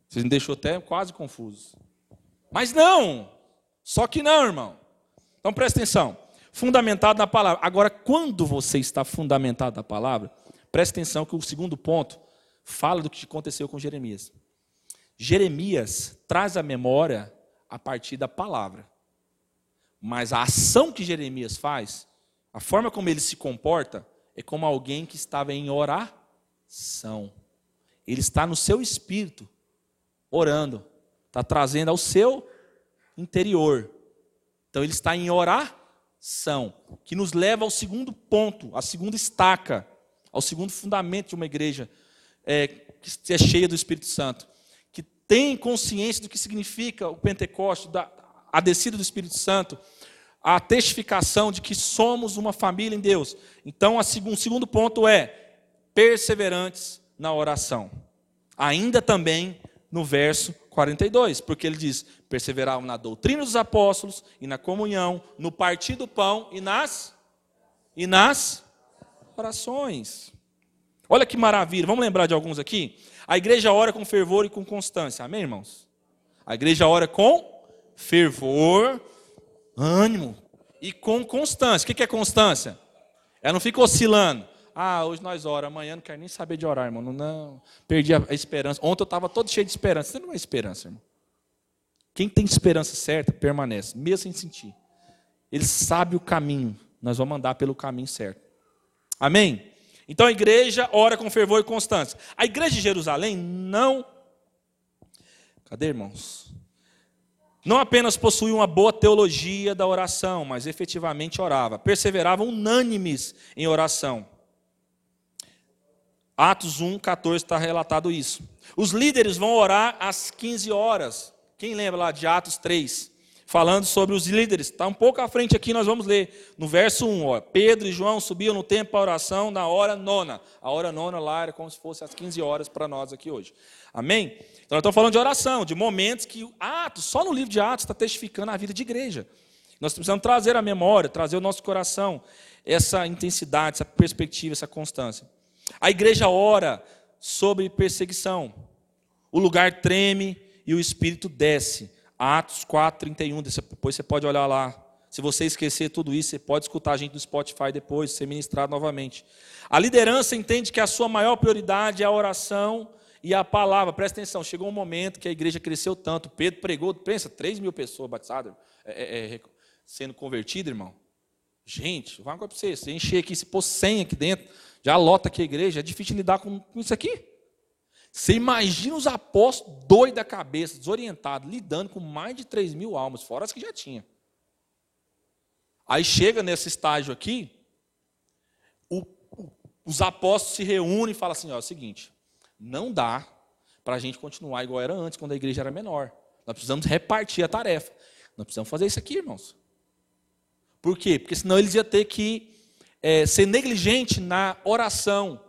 Vocês me deixou até quase confuso. Mas não! Só que não, irmão. Então presta atenção fundamentado na palavra. Agora, quando você está fundamentado na palavra, preste atenção que o segundo ponto fala do que aconteceu com Jeremias. Jeremias traz a memória a partir da palavra. Mas a ação que Jeremias faz, a forma como ele se comporta, é como alguém que estava em oração. Ele está no seu espírito, orando, está trazendo ao seu interior. Então ele está em orar são, que nos leva ao segundo ponto, à segunda estaca, ao segundo fundamento de uma igreja é, que é cheia do Espírito Santo, que tem consciência do que significa o Pentecoste, da, a descida do Espírito Santo, a testificação de que somos uma família em Deus. Então, o segundo ponto é perseverantes na oração. Ainda também no verso 42, porque ele diz: perseveravam na doutrina dos apóstolos e na comunhão, no partir do pão e nas e nas orações. Olha que maravilha. Vamos lembrar de alguns aqui? A igreja ora com fervor e com constância. Amém, irmãos? A igreja ora com fervor, ânimo e com constância. O que é constância? Ela não fica oscilando. Ah, hoje nós oramos, amanhã não quero nem saber de orar, irmão. Não, perdi a, esperança. Ontem eu estava todo cheio de esperança. Você não é esperança, irmão. Quem tem esperança certa, permanece, mesmo sem sentir. Ele sabe o caminho. Nós vamos andar pelo caminho certo. Amém? Então a igreja ora com fervor e constância. A igreja de Jerusalém não. Cadê, irmãos? Não apenas possuía uma boa teologia da oração, mas efetivamente orava. Perseverava unânimes em oração. Atos 1, 14 está relatado isso. Os líderes vão orar às 15 horas. Quem lembra lá de Atos 3? Falando sobre os líderes. Está um pouco à frente aqui, nós vamos ler. No verso 1, ó, Pedro e João subiam no templo para oração na hora nona. A hora nona lá era como se fosse às 15 horas para nós aqui hoje. Amém? Então nós estamos falando de oração, de momentos que Atos, só no livro de Atos, está testificando a vida de igreja. Nós precisamos trazer a memória, trazer o nosso coração, essa intensidade, essa perspectiva, essa constância. A igreja ora sobre perseguição. O lugar treme e o espírito desce. Atos 4, 31. Depois você pode olhar lá. Se você esquecer tudo isso, você pode escutar a gente no Spotify depois, ser ministrado novamente. A liderança entende que a sua maior prioridade é a oração e a palavra. Presta atenção, chegou um momento que a igreja cresceu tanto. Pedro pregou, pensa, 3 mil pessoas batizadas, é, é, é, sendo convertidas, irmão. Gente, vou falar uma coisa para você, você encher aqui, se pôr 100 aqui dentro, já lota aqui a igreja, é difícil lidar com, com isso aqui. Você imagina os apóstolos doidos da cabeça, desorientados, lidando com mais de 3 mil almas, fora as que já tinha. Aí chega nesse estágio aqui, o, o, os apóstolos se reúnem e falam assim: ó, é o seguinte, não dá para a gente continuar igual era antes, quando a igreja era menor. Nós precisamos repartir a tarefa. Nós precisamos fazer isso aqui, irmãos. Por quê? Porque senão eles iam ter que é, ser negligente na oração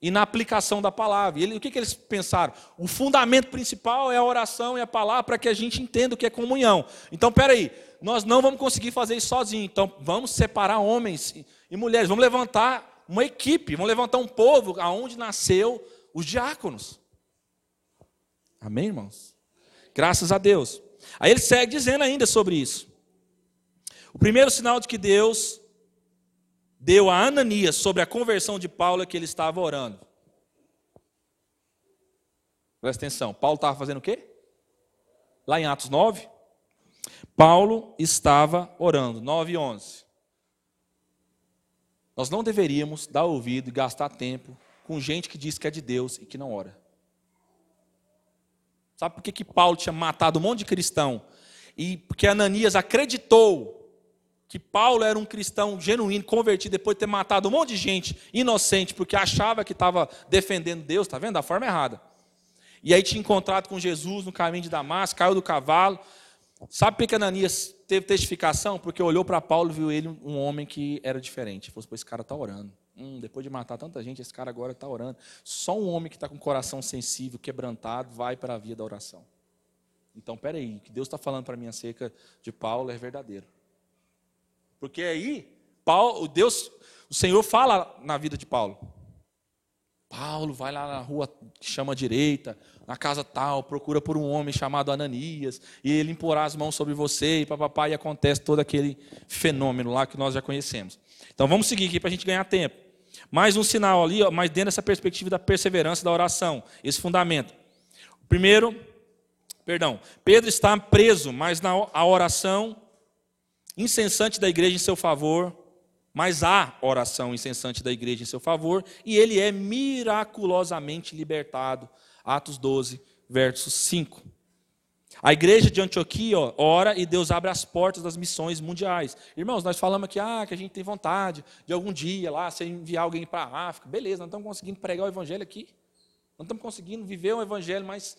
e na aplicação da palavra. E ele, o que, que eles pensaram? O fundamento principal é a oração e a palavra para que a gente entenda o que é comunhão. Então, peraí, nós não vamos conseguir fazer isso sozinhos. Então, vamos separar homens e mulheres. Vamos levantar uma equipe, vamos levantar um povo aonde nasceu os diáconos. Amém, irmãos? Graças a Deus. Aí ele segue dizendo ainda sobre isso. O primeiro sinal de que Deus deu a Ananias sobre a conversão de Paulo é que ele estava orando. Presta atenção, Paulo estava fazendo o quê? Lá em Atos 9, Paulo estava orando, 9 e 11. Nós não deveríamos dar ouvido e gastar tempo com gente que diz que é de Deus e que não ora. Sabe por que, que Paulo tinha matado um monte de cristão? E porque Ananias acreditou que Paulo era um cristão genuíno, convertido, depois de ter matado um monte de gente inocente, porque achava que estava defendendo Deus, está vendo? Da forma errada. E aí tinha encontrado com Jesus no caminho de Damasco, caiu do cavalo. Sabe por que Ananias teve testificação? Porque olhou para Paulo e viu ele um homem que era diferente. Falou, esse cara está orando. Hum, depois de matar tanta gente, esse cara agora está orando. Só um homem que está com o coração sensível, quebrantado, vai para a via da oração. Então, peraí, o que Deus está falando para mim acerca de Paulo é verdadeiro. Porque aí, Paulo, Deus, o Senhor fala na vida de Paulo. Paulo vai lá na rua que chama direita, na casa tal, procura por um homem chamado Ananias, e ele imporá as mãos sobre você, e papapá, e acontece todo aquele fenômeno lá que nós já conhecemos. Então vamos seguir aqui para a gente ganhar tempo. Mais um sinal ali, ó, mas dentro dessa perspectiva da perseverança da oração, esse fundamento. Primeiro, perdão, Pedro está preso, mas na a oração incessante da igreja em seu favor, mas há oração incessante da igreja em seu favor, e ele é miraculosamente libertado. Atos 12, verso 5. A igreja de Antioquia ora e Deus abre as portas das missões mundiais. Irmãos, nós falamos aqui ah, que a gente tem vontade de algum dia lá, você enviar alguém para a África. Beleza, nós estamos conseguindo pregar o evangelho aqui. Nós estamos conseguindo viver um evangelho mais,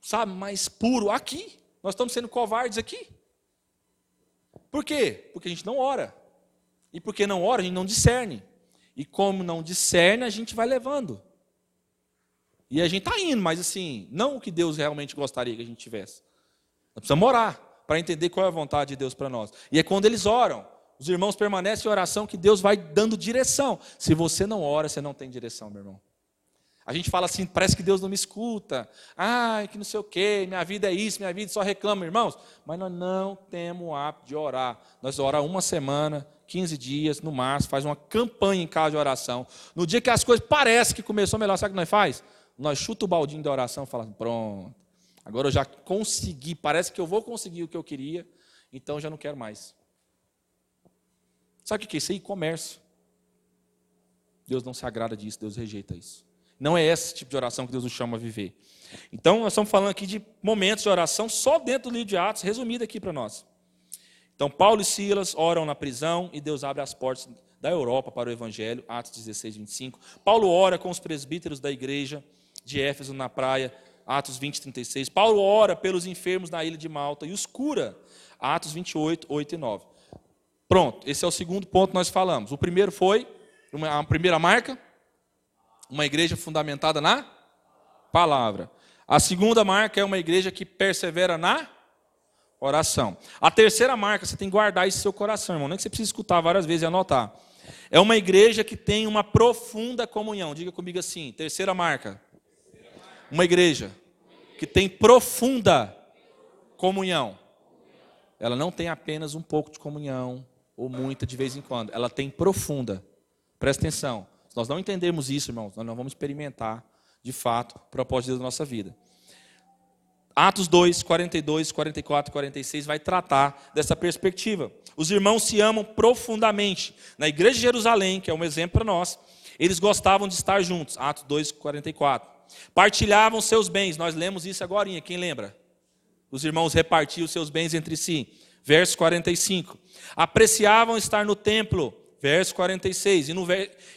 sabe, mais puro aqui. Nós estamos sendo covardes aqui. Por quê? Porque a gente não ora. E porque não ora, a gente não discerne. E como não discerne, a gente vai levando. E a gente está indo, mas assim, não o que Deus realmente gostaria que a gente tivesse. Nós precisamos orar para entender qual é a vontade de Deus para nós. E é quando eles oram, os irmãos permanecem em oração que Deus vai dando direção. Se você não ora, você não tem direção, meu irmão. A gente fala assim, parece que Deus não me escuta. Ai, que não sei o quê, minha vida é isso, minha vida só reclama, irmãos. Mas nós não temos o hábito de orar. Nós oramos uma semana, 15 dias, no máximo, faz uma campanha em casa de oração. No dia que as coisas parecem que começou melhor, sabe o que nós faz? Nós chuta o baldinho da oração e fala, pronto, agora eu já consegui, parece que eu vou conseguir o que eu queria, então já não quero mais. Sabe o que é isso aí? Comércio. Deus não se agrada disso, Deus rejeita isso. Não é esse tipo de oração que Deus nos chama a viver. Então, nós estamos falando aqui de momentos de oração só dentro do livro de Atos, resumido aqui para nós. Então, Paulo e Silas oram na prisão e Deus abre as portas da Europa para o Evangelho, Atos 16, 25. Paulo ora com os presbíteros da igreja de Éfeso na praia, Atos 20, 36. Paulo ora pelos enfermos na ilha de Malta e os cura, Atos 28, 8 e 9. Pronto, esse é o segundo ponto que nós falamos. O primeiro foi, a primeira marca, uma igreja fundamentada na palavra. A segunda marca é uma igreja que persevera na oração. A terceira marca, você tem que guardar isso no seu coração, irmão. Nem que você precisa escutar várias vezes e anotar. É uma igreja que tem uma profunda comunhão. Diga comigo assim: terceira marca. Uma igreja que tem profunda comunhão. Ela não tem apenas um pouco de comunhão, ou muita de vez em quando. Ela tem profunda. Presta atenção. Se nós não entendermos isso, irmãos, nós não vamos experimentar, de fato, o propósito na nossa vida. Atos 2, 42, 44 e 46 vai tratar dessa perspectiva. Os irmãos se amam profundamente. Na igreja de Jerusalém, que é um exemplo para nós, eles gostavam de estar juntos. Atos 2, 44. Partilhavam seus bens. Nós lemos isso agora, quem lembra? Os irmãos repartiam seus bens entre si. Verso 45. Apreciavam estar no templo. Verso 46. E, no,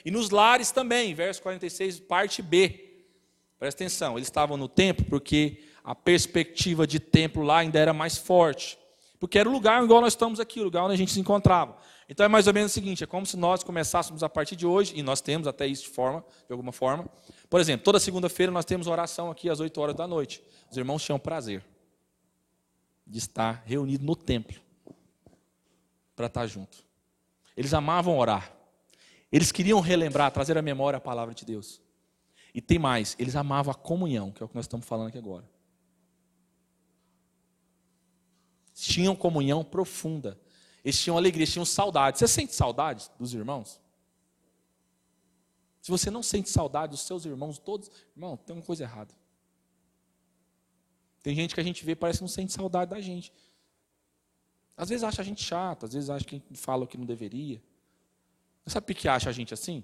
e nos lares também. Verso 46, parte B. Presta atenção. Eles estavam no templo porque a perspectiva de templo lá ainda era mais forte. Porque era o lugar igual nós estamos aqui, o lugar onde a gente se encontrava. Então é mais ou menos o seguinte: é como se nós começássemos a partir de hoje, e nós temos até isso de forma, de alguma forma. Por exemplo, toda segunda-feira nós temos oração aqui às 8 horas da noite. Os irmãos tinham prazer de estar reunidos no templo para estar junto. Eles amavam orar. Eles queriam relembrar, trazer à memória a palavra de Deus. E tem mais, eles amavam a comunhão, que é o que nós estamos falando aqui agora. Tinham comunhão profunda. Eles tinham alegria, tinham saudade. Você sente saudade dos irmãos? Se você não sente saudade dos seus irmãos, todos, irmão, tem uma coisa errada. Tem gente que a gente vê parece que não sente saudade da gente. Às vezes acha a gente chato, às vezes acha que fala o que não deveria. Sabe por que acha a gente assim?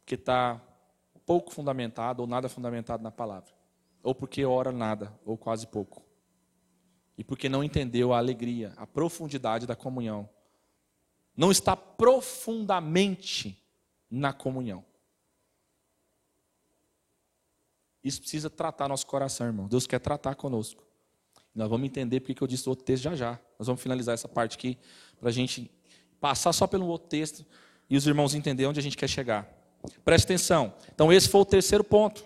Porque está pouco fundamentado ou nada fundamentado na palavra. Ou porque ora nada, ou quase pouco e porque não entendeu a alegria, a profundidade da comunhão. Não está profundamente na comunhão. Isso precisa tratar nosso coração, irmão. Deus quer tratar conosco. Nós vamos entender porque eu disse o outro texto já já. Nós vamos finalizar essa parte aqui para a gente passar só pelo outro texto e os irmãos entenderem onde a gente quer chegar. Preste atenção. Então, esse foi o terceiro ponto.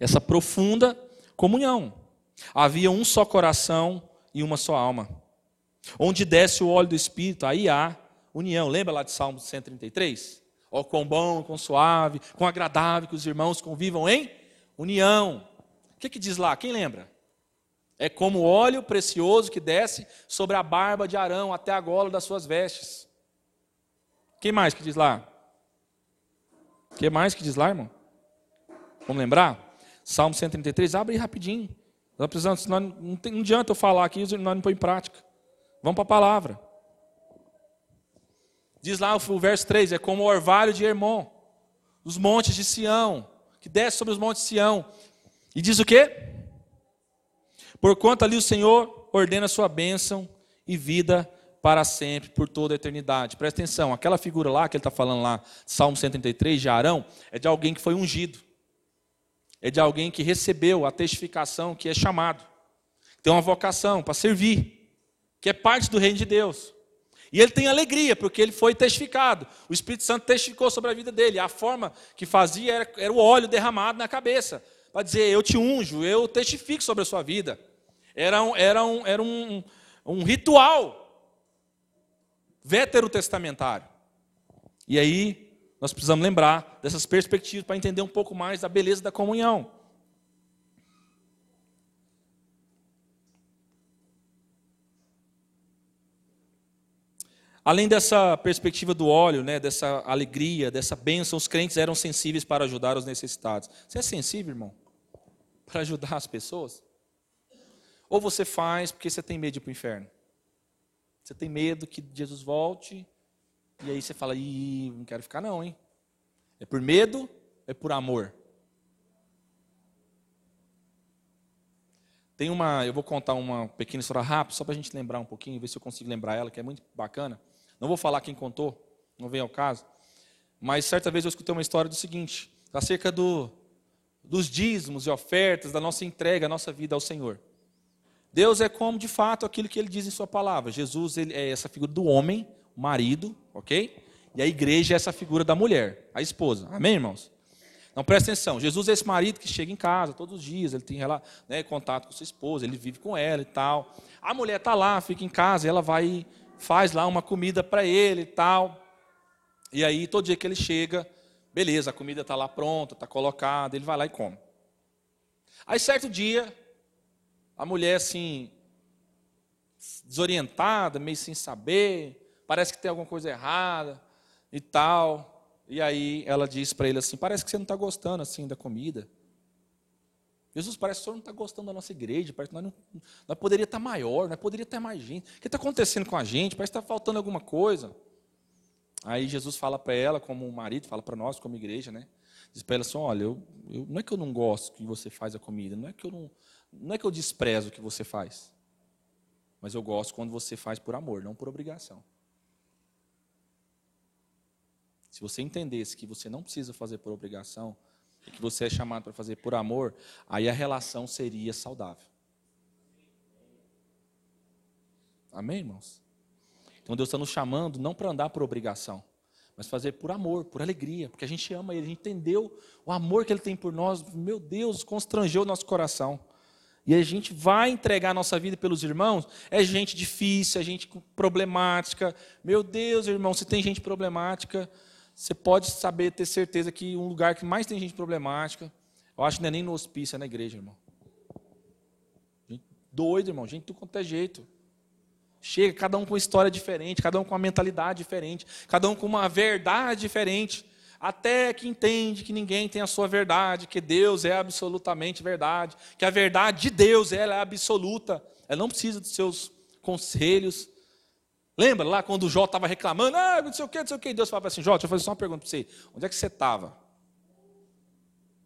Essa profunda comunhão. Havia um só coração e uma só alma. Onde desce o óleo do Espírito, aí há união. Lembra lá de Salmo 133? Ó, quão bom, quão suave, quão agradável que os irmãos convivam em união. O que, que diz lá? Quem lembra? É como óleo precioso que desce sobre a barba de Arão até a gola das suas vestes. Quem mais que diz lá? Quem mais que diz lá, irmão? Vamos lembrar? Salmo 133, abre aí rapidinho. Nós precisamos, nós, não, tem, não adianta eu falar aqui e nós não põe em prática. Vamos para a palavra. Diz lá o verso 3: é como o orvalho de Hermon, os montes de Sião, que desce sobre os montes de Sião. E diz o quê? Porquanto ali o Senhor ordena sua bênção e vida para sempre, por toda a eternidade. Presta atenção, aquela figura lá que ele está falando lá, Salmo 133, de Arão, é de alguém que foi ungido é de alguém que recebeu a testificação que é chamado, tem uma vocação para servir, que é parte do reino de Deus. E ele tem alegria, porque ele foi testificado. O Espírito Santo testificou sobre a vida dele. A forma que fazia era, era o óleo derramado na cabeça, para dizer: Eu te unjo, eu testifico sobre a sua vida. Era um, era um, era um, um ritual veterotestamentário. E aí, nós precisamos lembrar dessas perspectivas para entender um pouco mais da beleza da comunhão. Além dessa perspectiva do óleo, né, dessa alegria, dessa bênção, os crentes eram sensíveis para ajudar os necessitados. Você é sensível, irmão? Para ajudar as pessoas? Ou você faz porque você tem medo de ir para o inferno? Você tem medo que Jesus volte e aí você fala, Ih, não quero ficar não, hein? É por medo, é por amor. Tem uma, eu vou contar uma pequena história rápida, só para a gente lembrar um pouquinho, ver se eu consigo lembrar ela, que é muito bacana. Não vou falar quem contou, não vem ao caso. Mas certa vez eu escutei uma história do seguinte, acerca do, dos dízimos e ofertas, da nossa entrega, a nossa vida ao Senhor. Deus é como, de fato, aquilo que ele diz em sua palavra. Jesus é essa figura do homem, marido, ok? E a igreja é essa figura da mulher, a esposa. Amém, irmãos? Então presta atenção, Jesus é esse marido que chega em casa todos os dias, ele tem né, contato com sua esposa, ele vive com ela e tal. A mulher está lá, fica em casa, ela vai faz lá uma comida para ele e tal. E aí, todo dia que ele chega, beleza, a comida está lá pronta, está colocada, ele vai lá e come. Aí, certo dia, a mulher assim, desorientada, meio sem saber, parece que tem alguma coisa errada e tal. E aí ela diz para ele assim: parece que você não está gostando assim da comida. Jesus parece que o senhor não está gostando da nossa igreja, parece que nós, não, nós poderia estar tá maior, nós poderia ter mais gente. O que está acontecendo com a gente? Parece que está faltando alguma coisa. Aí Jesus fala para ela, como marido, fala para nós, como igreja, né? Diz para ela assim: olha, eu, eu, não é que eu não gosto que você faz a comida, não é que eu não, não é que eu desprezo o que você faz, mas eu gosto quando você faz por amor, não por obrigação. Se você entendesse que você não precisa fazer por obrigação, e que você é chamado para fazer por amor, aí a relação seria saudável. Amém, irmãos? Então Deus está nos chamando não para andar por obrigação, mas fazer por amor, por alegria, porque a gente ama Ele, a gente entendeu o amor que Ele tem por nós, meu Deus, constrangeu o nosso coração. E a gente vai entregar a nossa vida pelos irmãos, é gente difícil, é gente problemática. Meu Deus, irmão, se tem gente problemática, você pode saber, ter certeza que um lugar que mais tem gente problemática, eu acho que não é nem no hospício, é na igreja, irmão. Gente doido, irmão, gente tudo quanto é jeito. Chega, cada um com história diferente, cada um com uma mentalidade diferente, cada um com uma verdade diferente, até que entende que ninguém tem a sua verdade, que Deus é absolutamente verdade, que a verdade de Deus ela é absoluta, ela não precisa dos seus conselhos. Lembra lá quando o Jó estava reclamando, ah, não sei o que, não sei o que, Deus falava assim, Jó, deixa eu fazer só uma pergunta para você, onde é que você estava?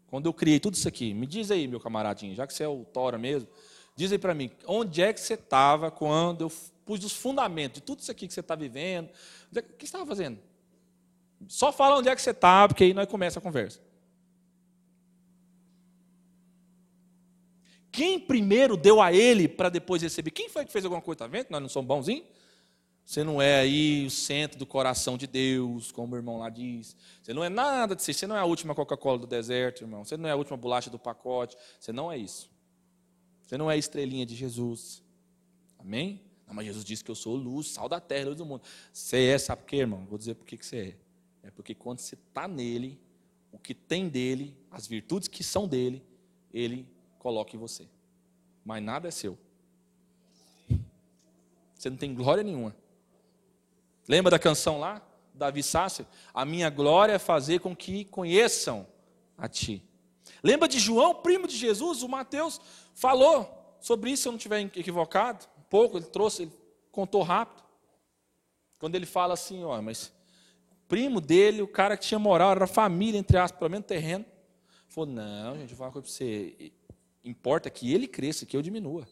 Quando eu criei tudo isso aqui, me diz aí, meu camaradinho, já que você é o Tora mesmo, diz aí para mim, onde é que você estava quando eu pus os fundamentos de tudo isso aqui que você está vivendo. O que você estava fazendo? Só fala onde é que você está, porque aí nós começa a conversa. Quem primeiro deu a ele para depois receber? Quem foi que fez alguma coisa? Está vendo? Nós não somos bonzinhos? Você não é aí o centro do coração de Deus, como o irmão lá diz. Você não é nada disso. Você não é a última Coca-Cola do deserto, irmão. Você não é a última bolacha do pacote. Você não é isso. Você não é a estrelinha de Jesus. Amém? Não, mas Jesus disse que eu sou luz, sal da terra, luz do mundo. Você é, sabe por quê, irmão? Vou dizer por que você é. É porque quando você está nele, o que tem dele, as virtudes que são dele, ele coloca em você. Mas nada é seu. Você não tem glória nenhuma. Lembra da canção lá? Davi Sácer? A minha glória é fazer com que conheçam a ti. Lembra de João, primo de Jesus? O Mateus falou sobre isso, se eu não estiver equivocado pouco, ele trouxe, ele contou rápido. Quando ele fala assim, ó, mas primo dele, o cara que tinha moral, era família, entre aspas, pelo menos terreno. Falou, não, gente, vou falar uma coisa você. Importa que ele cresça, que eu diminua.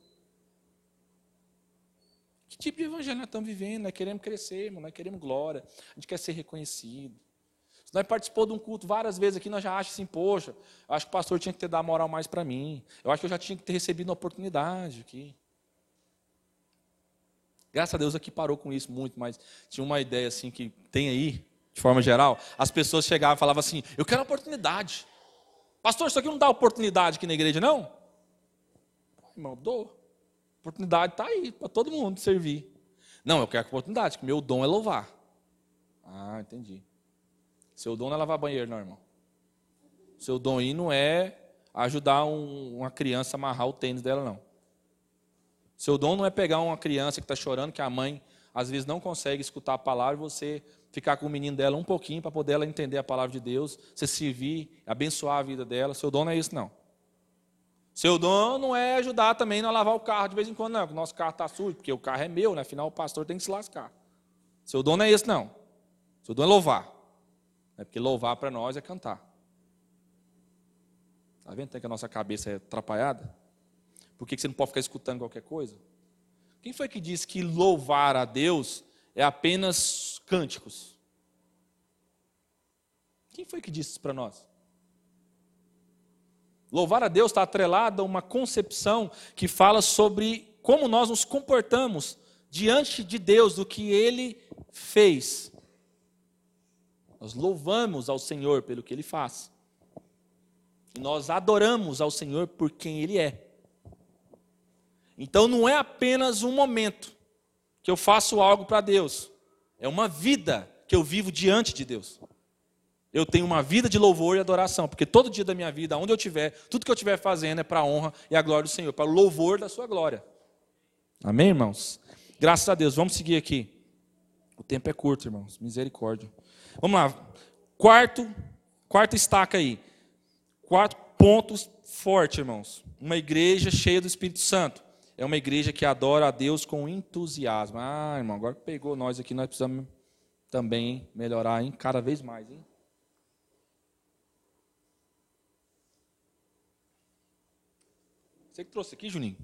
Que tipo de evangelho nós estamos vivendo? Nós queremos crescer, irmão, nós queremos glória, a gente quer ser reconhecido. Se nós participou de um culto várias vezes aqui, nós já achamos assim, poxa, acho que o pastor tinha que ter dado moral mais para mim. Eu acho que eu já tinha que ter recebido uma oportunidade aqui. Graças a Deus aqui parou com isso muito, mas tinha uma ideia assim que tem aí, de forma geral, as pessoas chegavam e falavam assim: Eu quero oportunidade. Pastor, isso aqui não dá oportunidade aqui na igreja, não? Irmão, dou. Oportunidade está aí para todo mundo servir. Não, eu quero oportunidade, que meu dom é louvar. Ah, entendi. Seu dom não é lavar banheiro, não, irmão. Seu dom aí não é ajudar um, uma criança a amarrar o tênis dela, não. Seu dom não é pegar uma criança que está chorando, que a mãe às vezes não consegue escutar a palavra, e você ficar com o menino dela um pouquinho para poder ela entender a palavra de Deus, você servir, abençoar a vida dela. Seu dom não é isso, não. Seu dom não é ajudar também a lavar o carro de vez em quando, não, o nosso carro está sujo, porque o carro é meu, né? afinal o pastor tem que se lascar. Seu dom não é esse, não. Seu dom é louvar. É porque louvar para nós é cantar. Está vendo que a nossa cabeça é atrapalhada? Por que você não pode ficar escutando qualquer coisa? Quem foi que disse que louvar a Deus é apenas cânticos? Quem foi que disse isso para nós? Louvar a Deus está atrelado a uma concepção que fala sobre como nós nos comportamos diante de Deus, do que Ele fez. Nós louvamos ao Senhor pelo que Ele faz. E nós adoramos ao Senhor por quem Ele é. Então não é apenas um momento que eu faço algo para Deus, é uma vida que eu vivo diante de Deus. Eu tenho uma vida de louvor e adoração, porque todo dia da minha vida, onde eu estiver, tudo que eu estiver fazendo é para a honra e a glória do Senhor, para o louvor da sua glória. Amém, irmãos? Graças a Deus. Vamos seguir aqui. O tempo é curto, irmãos. Misericórdia. Vamos lá. Quarto, quarta estaca aí. Quatro pontos fortes, irmãos. Uma igreja cheia do Espírito Santo é uma igreja que adora a Deus com entusiasmo. Ah, irmão, agora pegou nós aqui, nós precisamos também hein, melhorar hein, cada vez mais. Hein? Você que trouxe aqui, Juninho?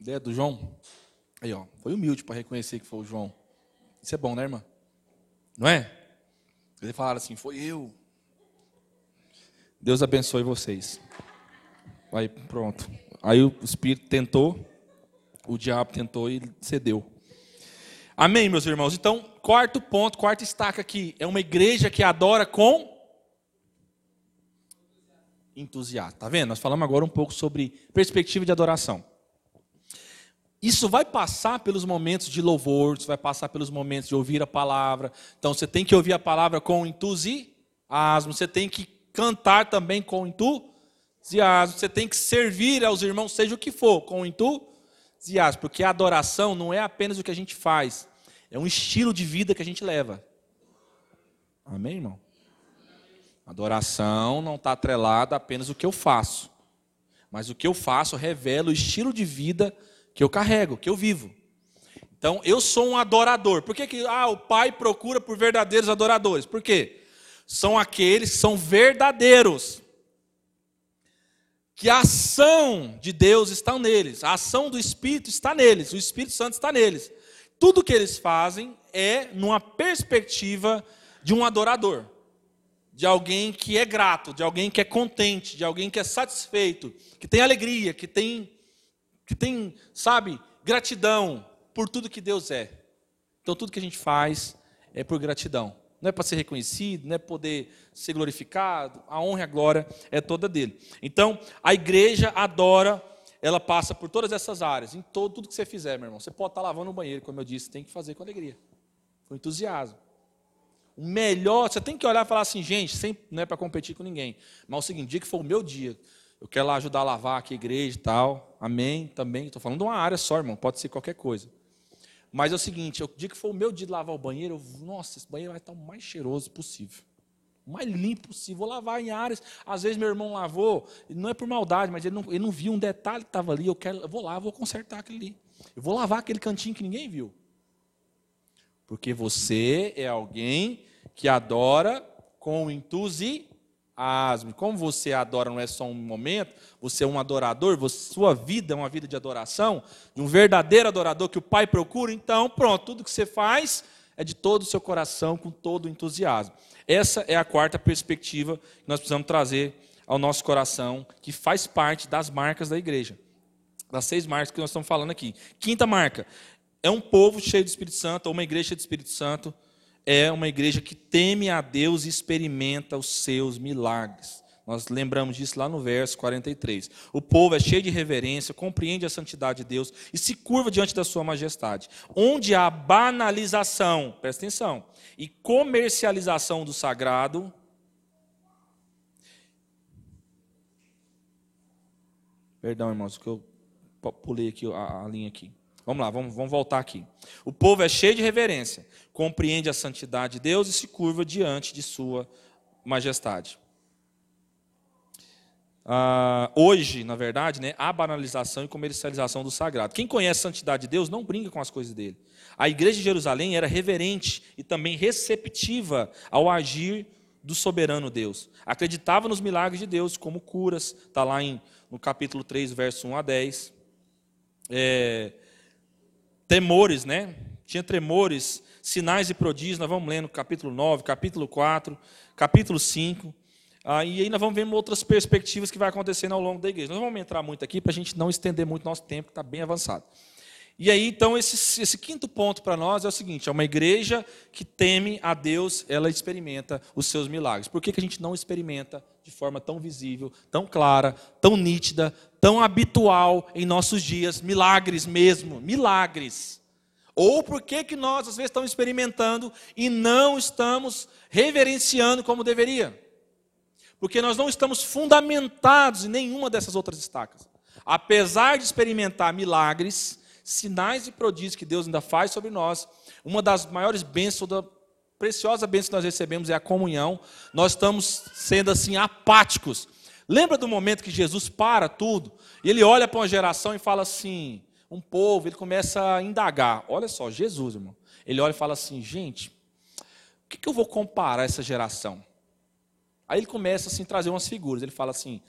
Ideia do João? Aí, ó, foi humilde para reconhecer que foi o João. Isso é bom, né, irmã? Não é? Eles falaram assim: foi eu. Deus abençoe vocês. Aí, pronto. Aí o Espírito tentou, o diabo tentou e cedeu. Amém, meus irmãos? Então, quarto ponto, quarta estaca aqui. É uma igreja que adora com entusiasmo. Tá vendo? Nós falamos agora um pouco sobre perspectiva de adoração. Isso vai passar pelos momentos de louvor, isso vai passar pelos momentos de ouvir a palavra. Então você tem que ouvir a palavra com entusiasmo, você tem que cantar também com entusiasmo, você tem que servir aos irmãos, seja o que for, com entusiasmo, porque a adoração não é apenas o que a gente faz, é um estilo de vida que a gente leva. Amém, irmão? Adoração não está atrelada apenas o que eu faço, mas o que eu faço revela o estilo de vida que que eu carrego, que eu vivo. Então, eu sou um adorador. Por que, que ah, o Pai procura por verdadeiros adoradores? Por quê? São aqueles que são verdadeiros. Que a ação de Deus está neles, a ação do Espírito está neles, o Espírito Santo está neles. Tudo que eles fazem é numa perspectiva de um adorador, de alguém que é grato, de alguém que é contente, de alguém que é satisfeito, que tem alegria, que tem que tem, sabe, gratidão por tudo que Deus é. Então, tudo que a gente faz é por gratidão. Não é para ser reconhecido, não é poder ser glorificado, a honra e a glória é toda dele. Então, a igreja adora, ela passa por todas essas áreas, em todo, tudo que você fizer, meu irmão. Você pode estar lavando o banheiro, como eu disse, tem que fazer com alegria, com entusiasmo. O melhor, você tem que olhar e falar assim, gente, sempre, não é para competir com ninguém, mas é o seguinte, dia que for o meu dia, eu quero lá ajudar a lavar aqui a igreja e tal. Amém? Também. Estou falando de uma área só, irmão. Pode ser qualquer coisa. Mas é o seguinte: o dia que for o meu dia de lavar o banheiro, eu, nossa, esse banheiro vai estar o mais cheiroso possível. O mais limpo possível. Vou lavar em áreas. Às vezes meu irmão lavou, não é por maldade, mas ele não, ele não viu um detalhe que estava ali. Eu, quero, eu vou lá, vou consertar aquele ali. Eu vou lavar aquele cantinho que ninguém viu. Porque você é alguém que adora com entusiasmo asmo. Como você adora não é só um momento, você é um adorador, você, sua vida é uma vida de adoração, de um verdadeiro adorador que o Pai procura, então pronto, tudo que você faz é de todo o seu coração, com todo o entusiasmo. Essa é a quarta perspectiva que nós precisamos trazer ao nosso coração, que faz parte das marcas da igreja. Das seis marcas que nós estamos falando aqui. Quinta marca, é um povo cheio do Espírito Santo, ou uma igreja cheia do Espírito Santo, é uma igreja que teme a Deus e experimenta os seus milagres. Nós lembramos disso lá no verso 43. O povo é cheio de reverência, compreende a santidade de Deus e se curva diante da sua majestade. Onde há banalização, presta atenção, e comercialização do sagrado, Perdão, irmãos, que eu pulei aqui a, a linha aqui. Vamos lá, vamos, vamos voltar aqui. O povo é cheio de reverência, compreende a santidade de Deus e se curva diante de sua majestade. Ah, hoje, na verdade, né, há banalização e comercialização do sagrado. Quem conhece a santidade de Deus não brinca com as coisas dele. A igreja de Jerusalém era reverente e também receptiva ao agir do soberano Deus. Acreditava nos milagres de Deus, como curas, está lá em, no capítulo 3, verso 1 a 10. É, temores, né? Tinha tremores, sinais e prodígios, nós vamos lendo capítulo 9, capítulo 4, capítulo 5. Ah, e aí nós vamos ver outras perspectivas que vai acontecendo ao longo da igreja. Nós não vamos entrar muito aqui para a gente não estender muito nosso tempo, que está bem avançado. E aí, então, esse, esse quinto ponto para nós é o seguinte: é uma igreja que teme a Deus, ela experimenta os seus milagres. Por que, que a gente não experimenta de forma tão visível, tão clara, tão nítida, tão habitual em nossos dias, milagres mesmo, milagres. Ou por que, que nós, às vezes, estamos experimentando e não estamos reverenciando como deveria? Porque nós não estamos fundamentados em nenhuma dessas outras estacas. Apesar de experimentar milagres, sinais e prodígios que Deus ainda faz sobre nós, uma das maiores bênçãos, da preciosa bênção que nós recebemos é a comunhão. Nós estamos sendo assim apáticos Lembra do momento que Jesus para tudo e ele olha para uma geração e fala assim, um povo, ele começa a indagar. Olha só, Jesus, irmão. Ele olha e fala assim, gente, o que, que eu vou comparar essa geração? Aí ele começa assim a trazer umas figuras. Ele fala assim,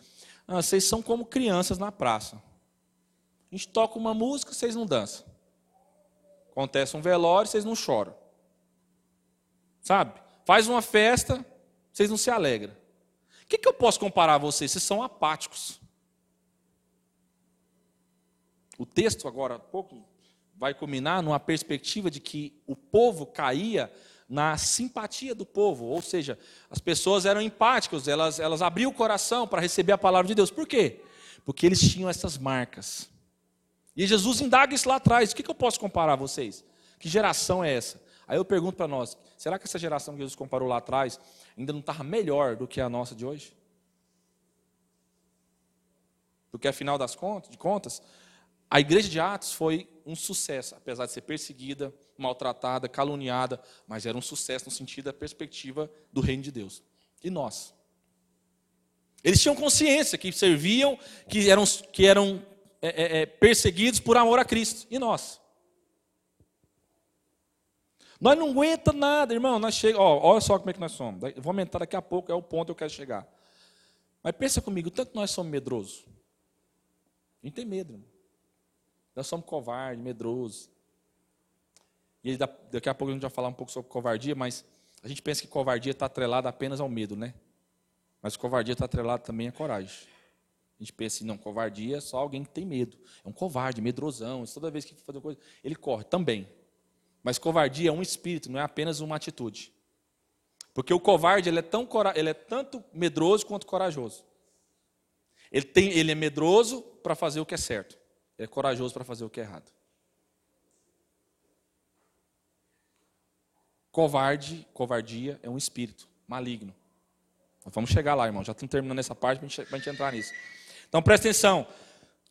Ah, vocês são como crianças na praça. A gente toca uma música, vocês não dançam. Acontece um velório, vocês não choram. Sabe? Faz uma festa, vocês não se alegram. O que, que eu posso comparar a vocês? Vocês são apáticos. O texto, agora, pouco, vai culminar numa perspectiva de que o povo caía na simpatia do povo, ou seja, as pessoas eram empáticas, elas, elas abriam o coração para receber a palavra de Deus. Por quê? Porque eles tinham essas marcas. E Jesus indaga isso lá atrás. O que, que eu posso comparar a vocês? Que geração é essa? Aí eu pergunto para nós: será que essa geração que Jesus comparou lá atrás ainda não estava melhor do que a nossa de hoje? Porque afinal das contas, de contas, a igreja de Atos foi um sucesso, apesar de ser perseguida, maltratada, caluniada, mas era um sucesso no sentido da perspectiva do reino de Deus. E nós? Eles tinham consciência que serviam, que eram, que eram é, é, é, perseguidos por amor a Cristo. E nós? Nós não aguenta nada, irmão. Nós chega, ó, olha só como é que nós somos. vou aumentar daqui a pouco, é o ponto que eu quero chegar. Mas pensa comigo, tanto nós somos medrosos. A gente tem medo. Irmão. Nós somos covardes, medrosos. E daqui a pouco a gente vai falar um pouco sobre covardia, mas a gente pensa que covardia está atrelada apenas ao medo, né? Mas covardia está atrelada também à coragem. A gente pensa assim, não, covardia é só alguém que tem medo. É um covarde, medrosão. Toda vez que fazer coisa, ele corre também. Mas covardia é um espírito, não é apenas uma atitude. Porque o covarde ele é, tão, ele é tanto medroso quanto corajoso. Ele, tem, ele é medroso para fazer o que é certo é corajoso para fazer o que é errado. Covarde, covardia é um espírito maligno. vamos chegar lá, irmão. Já estamos terminando essa parte para a gente entrar nisso. Então presta atenção.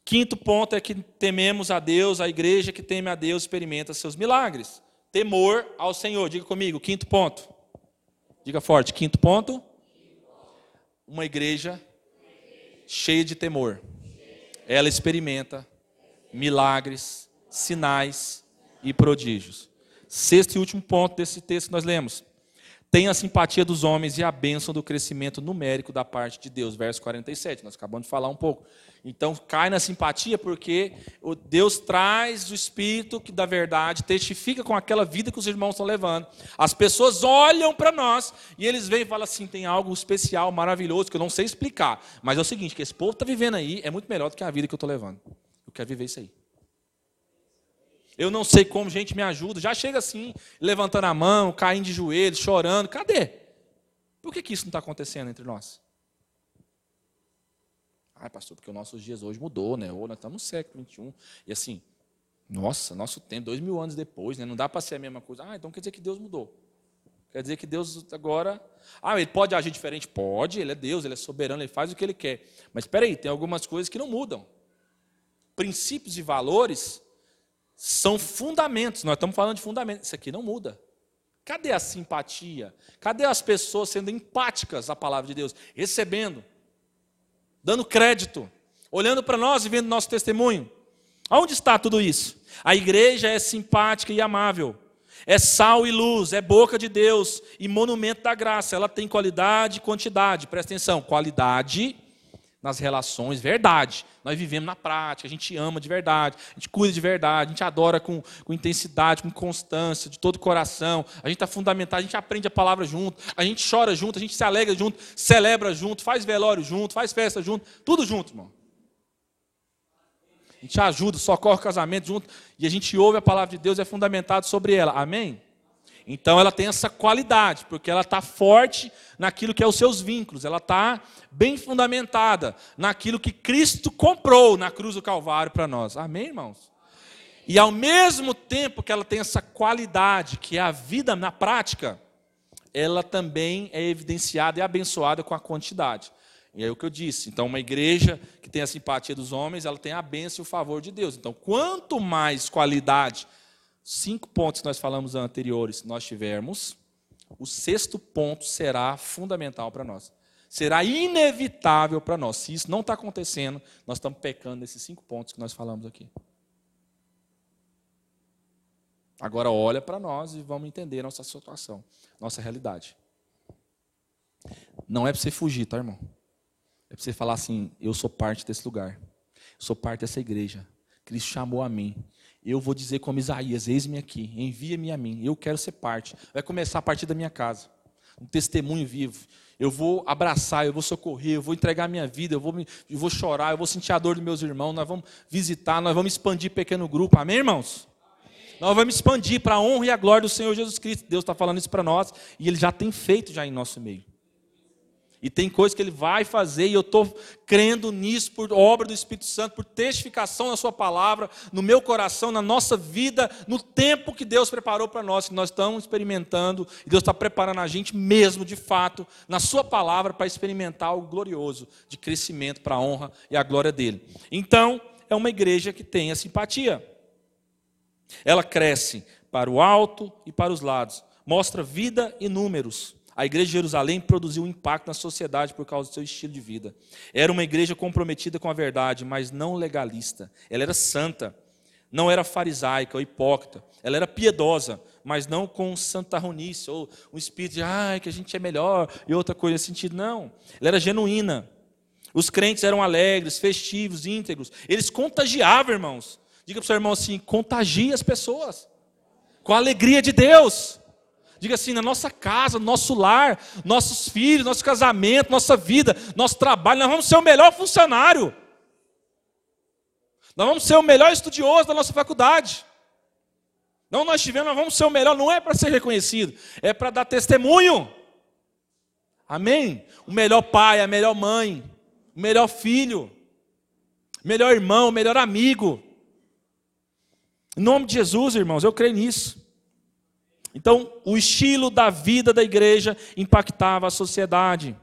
Quinto ponto é que tememos a Deus, a igreja que teme a Deus experimenta seus milagres. Temor ao Senhor. Diga comigo, quinto ponto. Diga forte, quinto ponto. Uma igreja cheia de temor. Ela experimenta milagres, sinais e prodígios. Sexto e último ponto desse texto que nós lemos. Tem a simpatia dos homens e a bênção do crescimento numérico da parte de Deus. Verso 47, nós acabamos de falar um pouco. Então, cai na simpatia porque Deus traz o Espírito que da verdade testifica com aquela vida que os irmãos estão levando. As pessoas olham para nós e eles vêm e falam assim: tem algo especial, maravilhoso, que eu não sei explicar. Mas é o seguinte: que esse povo está vivendo aí é muito melhor do que a vida que eu estou levando. Eu quero viver isso aí. Eu não sei como, gente, me ajuda. Já chega assim, levantando a mão, caindo de joelhos, chorando. Cadê? Por que, que isso não está acontecendo entre nós? Ai, pastor, porque os nossos dias hoje mudou, né? Ou nós estamos no século XXI. E assim, nossa, nosso tempo, dois mil anos depois, né? não dá para ser a mesma coisa. Ah, então quer dizer que Deus mudou. Quer dizer que Deus agora. Ah, ele pode agir diferente? Pode, ele é Deus, ele é soberano, ele faz o que ele quer. Mas espera aí, tem algumas coisas que não mudam princípios e valores são fundamentos. Nós estamos falando de fundamentos. Isso aqui não muda. Cadê a simpatia? Cadê as pessoas sendo empáticas à palavra de Deus? Recebendo, dando crédito, olhando para nós e vendo nosso testemunho. Aonde está tudo isso? A igreja é simpática e amável. É sal e luz, é boca de Deus e monumento da graça. Ela tem qualidade e quantidade. Presta atenção: qualidade nas relações, verdade. Nós vivemos na prática, a gente ama de verdade, a gente cuida de verdade, a gente adora com, com intensidade, com constância, de todo o coração. A gente está fundamentado, a gente aprende a palavra junto, a gente chora junto, a gente se alegra junto, celebra junto, faz velório junto, faz festa junto, tudo junto, irmão. A gente ajuda, socorre o casamento junto, e a gente ouve a palavra de Deus, é fundamentado sobre ela. Amém? Então ela tem essa qualidade, porque ela está forte naquilo que é os seus vínculos, ela está bem fundamentada naquilo que Cristo comprou na cruz do Calvário para nós. Amém, irmãos? E ao mesmo tempo que ela tem essa qualidade, que é a vida na prática, ela também é evidenciada e abençoada com a quantidade. E é o que eu disse. Então, uma igreja que tem a simpatia dos homens, ela tem a bênção e o favor de Deus. Então, quanto mais qualidade cinco pontos que nós falamos anteriores nós tivermos, o sexto ponto será fundamental para nós. Será inevitável para nós. Se isso não está acontecendo, nós estamos pecando nesses cinco pontos que nós falamos aqui. Agora olha para nós e vamos entender nossa situação, nossa realidade. Não é para você fugir, tá, irmão? É para você falar assim: eu sou parte desse lugar, eu sou parte dessa igreja. Cristo chamou a mim. Eu vou dizer como Isaías: eis-me aqui, envia-me a mim, eu quero ser parte. Vai começar a partir da minha casa, um testemunho vivo. Eu vou abraçar, eu vou socorrer, eu vou entregar a minha vida, eu vou, eu vou chorar, eu vou sentir a dor dos meus irmãos. Nós vamos visitar, nós vamos expandir pequeno grupo. Amém, irmãos? Nós vamos expandir para a honra e a glória do Senhor Jesus Cristo. Deus está falando isso para nós e Ele já tem feito já em nosso meio. E tem coisas que Ele vai fazer e eu estou crendo nisso por obra do Espírito Santo, por testificação na Sua palavra, no meu coração, na nossa vida, no tempo que Deus preparou para nós, que nós estamos experimentando e Deus está preparando a gente mesmo, de fato, na Sua palavra, para experimentar algo glorioso de crescimento para a honra e a glória dele. Então, é uma igreja que tem a simpatia. Ela cresce para o alto e para os lados, mostra vida e números. A igreja de Jerusalém produziu um impacto na sociedade por causa do seu estilo de vida. Era uma igreja comprometida com a verdade, mas não legalista. Ela era santa, não era farisaica ou hipócrita. Ela era piedosa, mas não com santarronice ou um espírito de ah, que a gente é melhor e outra coisa nesse sentido. Não. Ela era genuína. Os crentes eram alegres, festivos, íntegros. Eles contagiavam, irmãos. Diga para o seu irmão assim: contagie as pessoas com a alegria de Deus. Diga assim: na nossa casa, no nosso lar, nossos filhos, nosso casamento, nossa vida, nosso trabalho, nós vamos ser o melhor funcionário. Nós vamos ser o melhor estudioso da nossa faculdade. Não nós tivemos, nós vamos ser o melhor, não é para ser reconhecido, é para dar testemunho. Amém? O melhor pai, a melhor mãe, o melhor filho, o melhor irmão, o melhor amigo. Em nome de Jesus, irmãos, eu creio nisso. Então, o estilo da vida da igreja impactava a sociedade.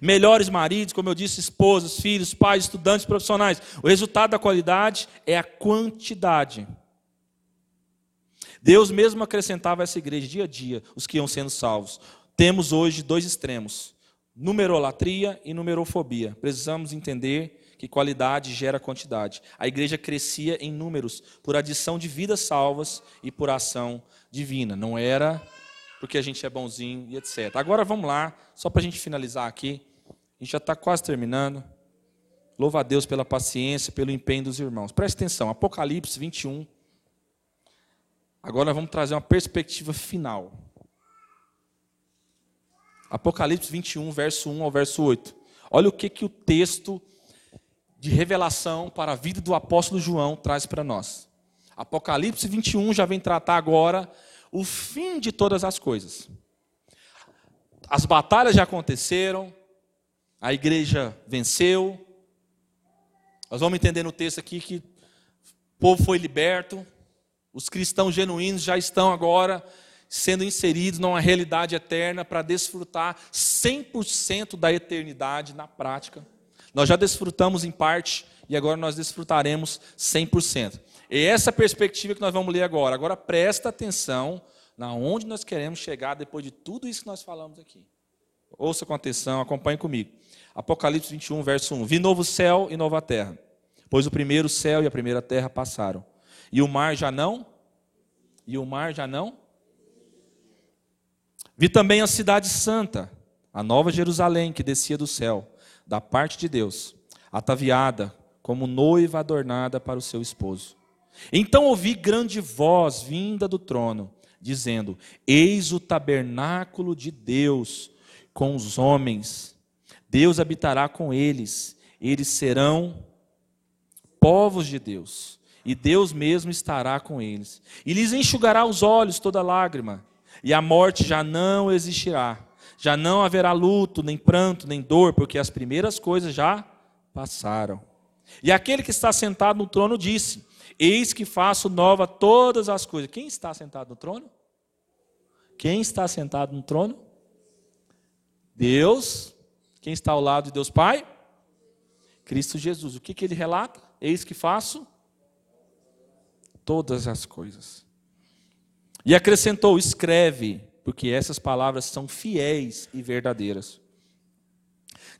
Melhores maridos, como eu disse, esposas, filhos, pais, estudantes, profissionais. O resultado da qualidade é a quantidade. Deus mesmo acrescentava a essa igreja dia a dia os que iam sendo salvos. Temos hoje dois extremos: numerolatria e numerofobia. Precisamos entender que qualidade gera quantidade. A igreja crescia em números por adição de vidas salvas e por ação divina. Não era porque a gente é bonzinho e etc. Agora vamos lá, só para a gente finalizar aqui. A gente já está quase terminando. Louva a Deus pela paciência, pelo empenho dos irmãos. Preste atenção, Apocalipse 21. Agora vamos trazer uma perspectiva final. Apocalipse 21, verso 1 ao verso 8. Olha o que, que o texto de revelação para a vida do apóstolo João traz para nós. Apocalipse 21 já vem tratar agora o fim de todas as coisas. As batalhas já aconteceram, a igreja venceu. Nós vamos entender no texto aqui que o povo foi liberto, os cristãos genuínos já estão agora sendo inseridos numa realidade eterna para desfrutar 100% da eternidade na prática. Nós já desfrutamos em parte e agora nós desfrutaremos 100%. E essa perspectiva que nós vamos ler agora. Agora presta atenção na onde nós queremos chegar depois de tudo isso que nós falamos aqui. Ouça com atenção, acompanhe comigo. Apocalipse 21, verso 1. Vi novo céu e nova terra, pois o primeiro céu e a primeira terra passaram. E o mar já não? E o mar já não? Vi também a cidade santa, a nova Jerusalém que descia do céu da parte de Deus, ataviada como noiva adornada para o seu esposo. Então ouvi grande voz vinda do trono, dizendo: Eis o tabernáculo de Deus com os homens. Deus habitará com eles, eles serão povos de Deus, e Deus mesmo estará com eles. E lhes enxugará os olhos toda lágrima, e a morte já não existirá já não haverá luto, nem pranto, nem dor, porque as primeiras coisas já passaram. E aquele que está sentado no trono disse: Eis que faço nova todas as coisas. Quem está sentado no trono? Quem está sentado no trono? Deus. Quem está ao lado de Deus Pai? Cristo Jesus. O que, que ele relata? Eis que faço todas as coisas. E acrescentou: escreve, porque essas palavras são fiéis e verdadeiras.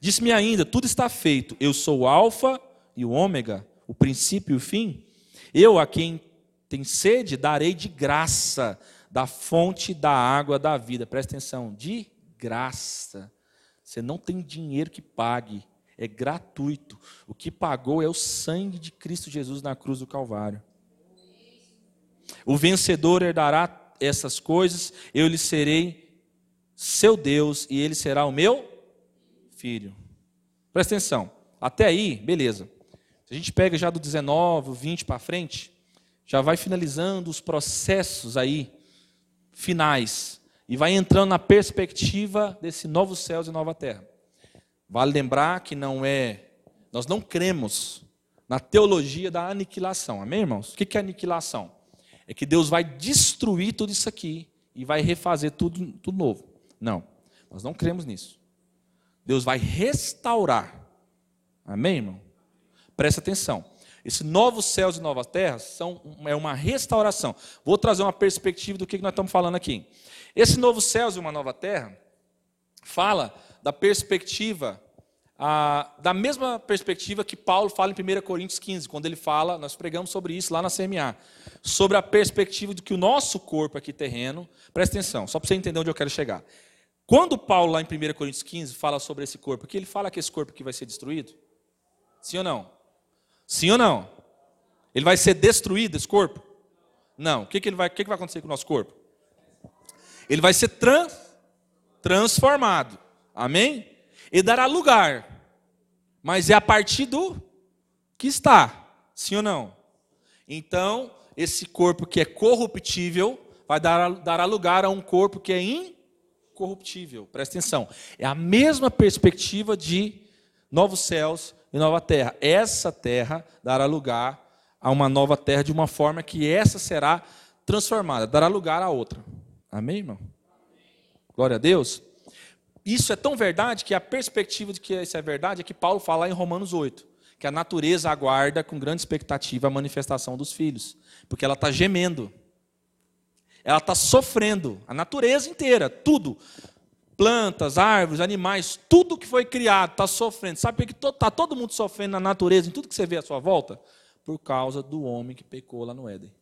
Disse-me ainda: tudo está feito, eu sou o Alfa e o Ômega, o princípio e o fim. Eu, a quem tem sede, darei de graça da fonte da água da vida. Presta atenção, de graça. Você não tem dinheiro que pague, é gratuito. O que pagou é o sangue de Cristo Jesus na cruz do Calvário. O vencedor herdará essas coisas, eu lhe serei seu Deus e ele será o meu filho. Presta atenção. Até aí, beleza. Se a gente pega já do 19, 20 para frente, já vai finalizando os processos aí finais e vai entrando na perspectiva desse novo céus e nova terra. Vale lembrar que não é, nós não cremos na teologia da aniquilação. Amém, irmãos? O que é aniquilação? É que Deus vai destruir tudo isso aqui e vai refazer tudo, tudo novo. Não, nós não cremos nisso. Deus vai restaurar. Amém, irmão? Presta atenção. Esse novos céus e novas terras são, é uma restauração. Vou trazer uma perspectiva do que nós estamos falando aqui. Esse novo céus e uma nova terra fala da perspectiva, da mesma perspectiva que Paulo fala em 1 Coríntios 15, quando ele fala, nós pregamos sobre isso lá na CMA, sobre a perspectiva de que o nosso corpo aqui terreno, presta atenção, só para você entender onde eu quero chegar. Quando Paulo, lá em 1 Coríntios 15, fala sobre esse corpo aqui, ele fala que esse corpo aqui vai ser destruído? Sim ou não? Sim ou não? Ele vai ser destruído, esse corpo? Não. O que, que, ele vai, o que, que vai acontecer com o nosso corpo? Ele vai ser trans, transformado. Amém? E dará lugar. Mas é a partir do que está. Sim ou não? Então, esse corpo que é corruptível vai dar, dará lugar a um corpo que é incorruptível. Presta atenção. É a mesma perspectiva de novos céus e nova terra. Essa terra dará lugar a uma nova terra de uma forma que essa será transformada, dará lugar a outra. Amém, irmão? Glória a Deus. Isso é tão verdade que a perspectiva de que isso é verdade é que Paulo fala em Romanos 8, que a natureza aguarda com grande expectativa a manifestação dos filhos, porque ela está gemendo, ela está sofrendo, a natureza inteira, tudo plantas, árvores, animais, tudo que foi criado está sofrendo. Sabe por que está todo mundo sofrendo na natureza, em tudo que você vê à sua volta? Por causa do homem que pecou lá no Éden.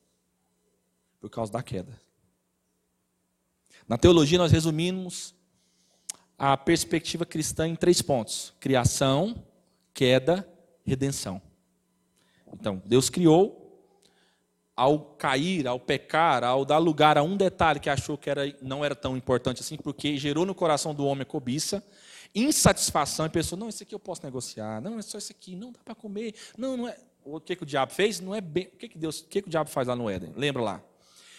Por causa da queda. Na teologia, nós resumimos a perspectiva cristã em três pontos: criação, queda, redenção. Então, Deus criou, ao cair, ao pecar, ao dar lugar a um detalhe que achou que era, não era tão importante assim, porque gerou no coração do homem a cobiça, insatisfação, e pensou, não, esse aqui eu posso negociar, não, é só esse aqui, não dá para comer, não, não é. O que, que o diabo fez? Não é bem. O que, que Deus, o que, que o diabo faz lá no Éden? Lembra lá?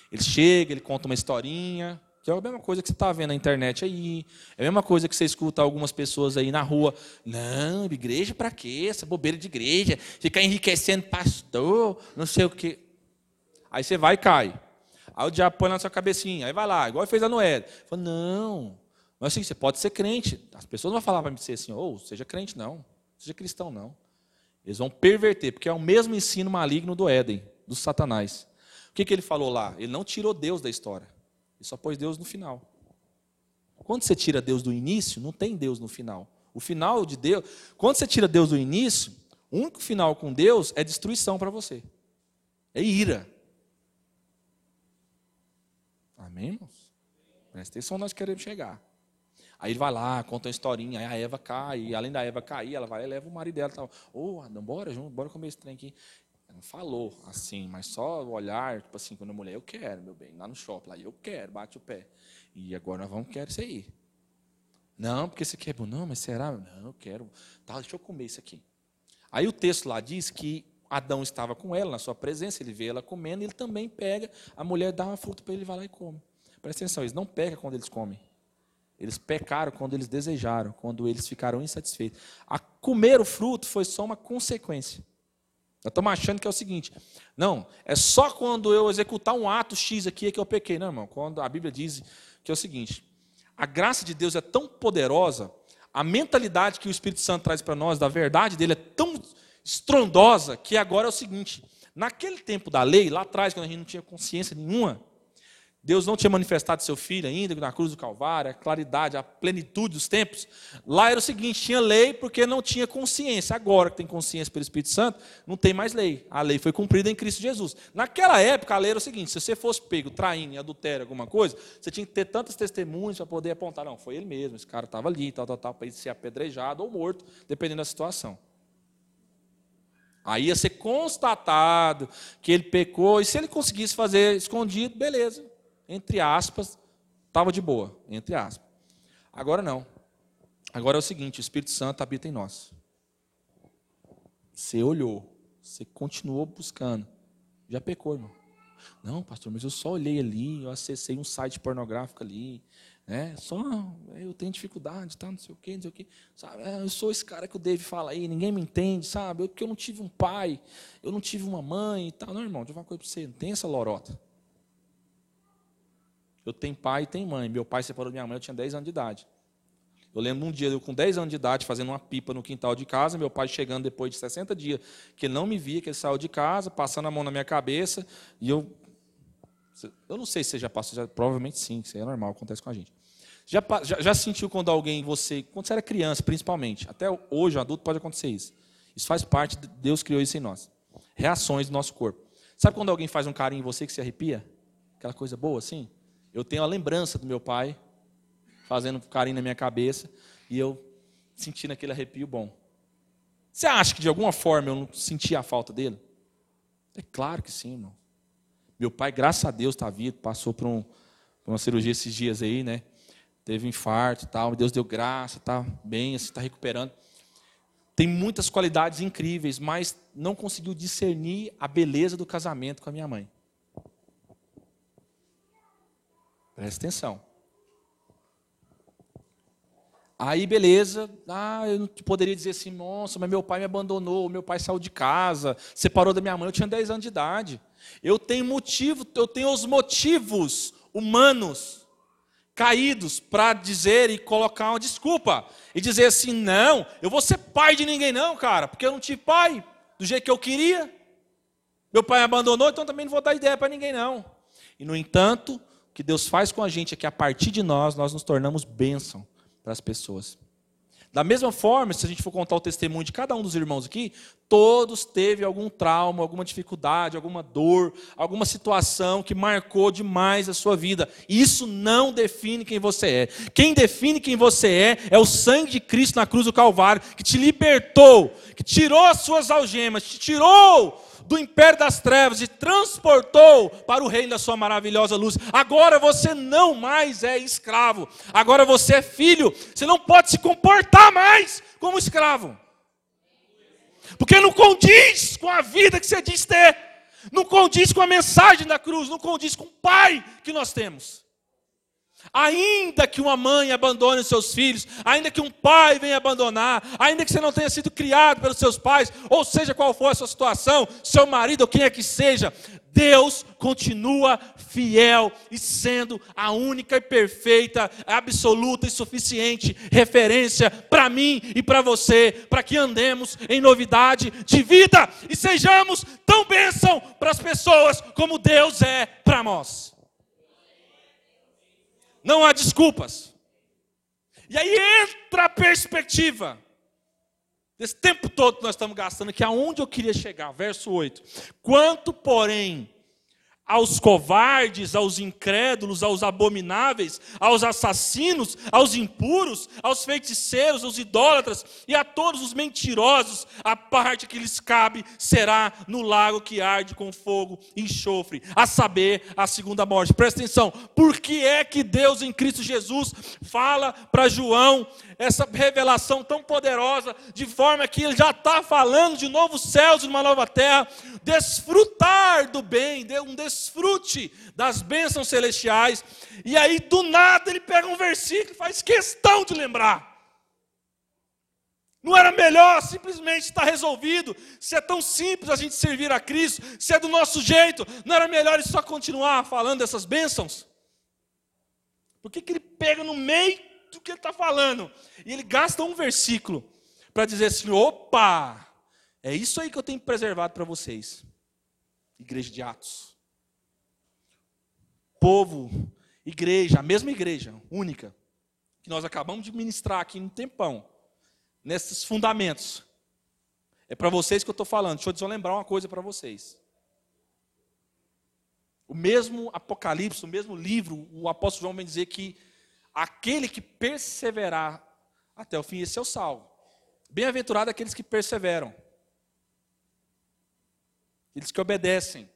Ele chega, ele conta uma historinha, que é a mesma coisa que você está vendo na internet aí, é a mesma coisa que você escuta algumas pessoas aí na rua. Não, igreja para quê? Essa bobeira de igreja, ficar enriquecendo pastor, não sei o quê. Aí você vai e cai. Aí o diabo põe na sua cabecinha, aí vai lá, igual fez a Noé. Fala, não, mas assim, você pode ser crente. As pessoas não vão falar para você assim, ou oh, seja crente, não, seja cristão, não. Eles vão perverter, porque é o mesmo ensino maligno do Éden, do Satanás. O que, que ele falou lá? Ele não tirou Deus da história, ele só pôs Deus no final. Quando você tira Deus do início, não tem Deus no final. O final de Deus, quando você tira Deus do início, o único final com Deus é destruição para você. É ira. Amém, irmãos? Presta atenção, nós queremos chegar. Aí ele vai lá, conta uma historinha, aí a Eva cai, e além da Eva cair, ela vai e leva o marido dela. Ô, oh, Adão, bora junto, bora comer esse trem aqui. Ela não falou assim, mas só o olhar, tipo assim, quando a mulher, eu quero, meu bem, lá no shopping, lá, eu quero, bate o pé. E agora nós vamos, querer isso aí. Não, porque você quer, não, mas será? Não, eu quero. Tá, deixa eu comer isso aqui. Aí o texto lá diz que Adão estava com ela, na sua presença, ele vê ela comendo, ele também pega, a mulher dá uma fruta para ele, vai lá e come. Presta atenção, eles não pecam quando eles comem. Eles pecaram quando eles desejaram, quando eles ficaram insatisfeitos. A comer o fruto foi só uma consequência. Nós estamos achando que é o seguinte: não, é só quando eu executar um ato X aqui é que eu pequei. Não, irmão, quando a Bíblia diz que é o seguinte: a graça de Deus é tão poderosa, a mentalidade que o Espírito Santo traz para nós, da verdade dele, é tão estrondosa, que agora é o seguinte: naquele tempo da lei, lá atrás, quando a gente não tinha consciência nenhuma, Deus não tinha manifestado seu filho ainda na cruz do Calvário, a claridade, a plenitude dos tempos. Lá era o seguinte: tinha lei porque não tinha consciência. Agora que tem consciência pelo Espírito Santo, não tem mais lei. A lei foi cumprida em Cristo Jesus. Naquela época, a lei era o seguinte: se você fosse pego traindo, adultério, alguma coisa, você tinha que ter tantas testemunhas para poder apontar. Não, foi ele mesmo, esse cara estava ali, tal, tal, tal, para ele ser apedrejado ou morto, dependendo da situação. Aí ia ser constatado que ele pecou, e se ele conseguisse fazer escondido, beleza entre aspas, estava de boa, entre aspas. Agora não. Agora é o seguinte: o Espírito Santo habita em nós. Você olhou, você continuou buscando. Já pecou, irmão. Não, pastor, mas eu só olhei ali, eu acessei um site pornográfico ali, né? Só eu tenho dificuldade, tá? Não sei o quê, não sei o quê. Sabe? É, eu sou esse cara que o Dave fala aí, ninguém me entende, sabe? Eu, porque eu não tive um pai, eu não tive uma mãe e tal. Não, irmão, deixa eu falar uma coisa para você, não tem essa lorota. Eu tenho pai e tenho mãe. Meu pai separou da minha mãe, eu tinha 10 anos de idade. Eu lembro um dia, eu com 10 anos de idade, fazendo uma pipa no quintal de casa, meu pai chegando depois de 60 dias, que ele não me via, que ele saiu de casa, passando a mão na minha cabeça, e eu. Eu não sei se você já passou, já, provavelmente sim, isso é normal, acontece com a gente. Já, já, já sentiu quando alguém, você, quando você era criança, principalmente, até hoje, um adulto, pode acontecer isso. Isso faz parte, Deus criou isso em nós. Reações do nosso corpo. Sabe quando alguém faz um carinho em você que se arrepia? Aquela coisa boa assim? Eu tenho a lembrança do meu pai fazendo carinho na minha cabeça e eu sentindo aquele arrepio bom. Você acha que de alguma forma eu não sentia a falta dele? É claro que sim, irmão. Meu pai, graças a Deus, está vivo, passou por, um, por, uma cirurgia esses dias aí, né? Teve um infarto e tal, Deus deu graça, está bem, está recuperando. Tem muitas qualidades incríveis, mas não conseguiu discernir a beleza do casamento com a minha mãe. Presta atenção. Aí, beleza. Ah, eu não poderia dizer assim, nossa, mas meu pai me abandonou, meu pai saiu de casa, separou da minha mãe, eu tinha 10 anos de idade. Eu tenho motivo, eu tenho os motivos humanos caídos para dizer e colocar uma desculpa. E dizer assim, não, eu vou ser pai de ninguém não, cara, porque eu não tive pai do jeito que eu queria. Meu pai me abandonou, então também não vou dar ideia para ninguém não. E, no entanto, que Deus faz com a gente é que a partir de nós, nós nos tornamos bênção para as pessoas. Da mesma forma, se a gente for contar o testemunho de cada um dos irmãos aqui, todos teve algum trauma, alguma dificuldade, alguma dor, alguma situação que marcou demais a sua vida. Isso não define quem você é. Quem define quem você é é o sangue de Cristo na cruz do Calvário, que te libertou, que tirou as suas algemas, te tirou do império das trevas e transportou para o reino da sua maravilhosa luz. Agora você não mais é escravo, agora você é filho. Você não pode se comportar mais como escravo, porque não condiz com a vida que você diz ter, não condiz com a mensagem da cruz, não condiz com o Pai que nós temos. Ainda que uma mãe abandone os seus filhos, ainda que um pai venha abandonar, ainda que você não tenha sido criado pelos seus pais, ou seja qual for a sua situação, seu marido ou quem é que seja, Deus continua fiel e sendo a única e perfeita, absoluta e suficiente referência para mim e para você, para que andemos em novidade de vida e sejamos tão bênção para as pessoas como Deus é para nós. Não há desculpas. E aí entra a perspectiva desse tempo todo que nós estamos gastando, que aonde eu queria chegar, verso 8. Quanto, porém, aos covardes, aos incrédulos, aos abomináveis, aos assassinos, aos impuros, aos feiticeiros, aos idólatras e a todos os mentirosos, a parte que lhes cabe será no lago que arde com fogo e enxofre, a saber, a segunda morte. Presta atenção, por que é que Deus em Cristo Jesus fala para João essa revelação tão poderosa, de forma que ele já está falando de novos céus e uma nova terra, desfrutar do bem, um desfrute das bênçãos celestiais, e aí do nada ele pega um versículo e faz questão de lembrar. Não era melhor simplesmente estar resolvido? Se é tão simples a gente servir a Cristo, se é do nosso jeito, não era melhor só continuar falando dessas bênçãos? Por que, que ele pega no meio do que ele está falando. E ele gasta um versículo para dizer assim: opa, é isso aí que eu tenho preservado para vocês. Igreja de Atos. povo, igreja, a mesma igreja, única, que nós acabamos de ministrar aqui no tempão, nesses fundamentos. É para vocês que eu estou falando. Deixa eu só lembrar uma coisa para vocês. O mesmo Apocalipse, o mesmo livro, o apóstolo João vem dizer que aquele que perseverar até o fim, esse é o salvo. Bem-aventurado aqueles que perseveram. Eles que obedecem.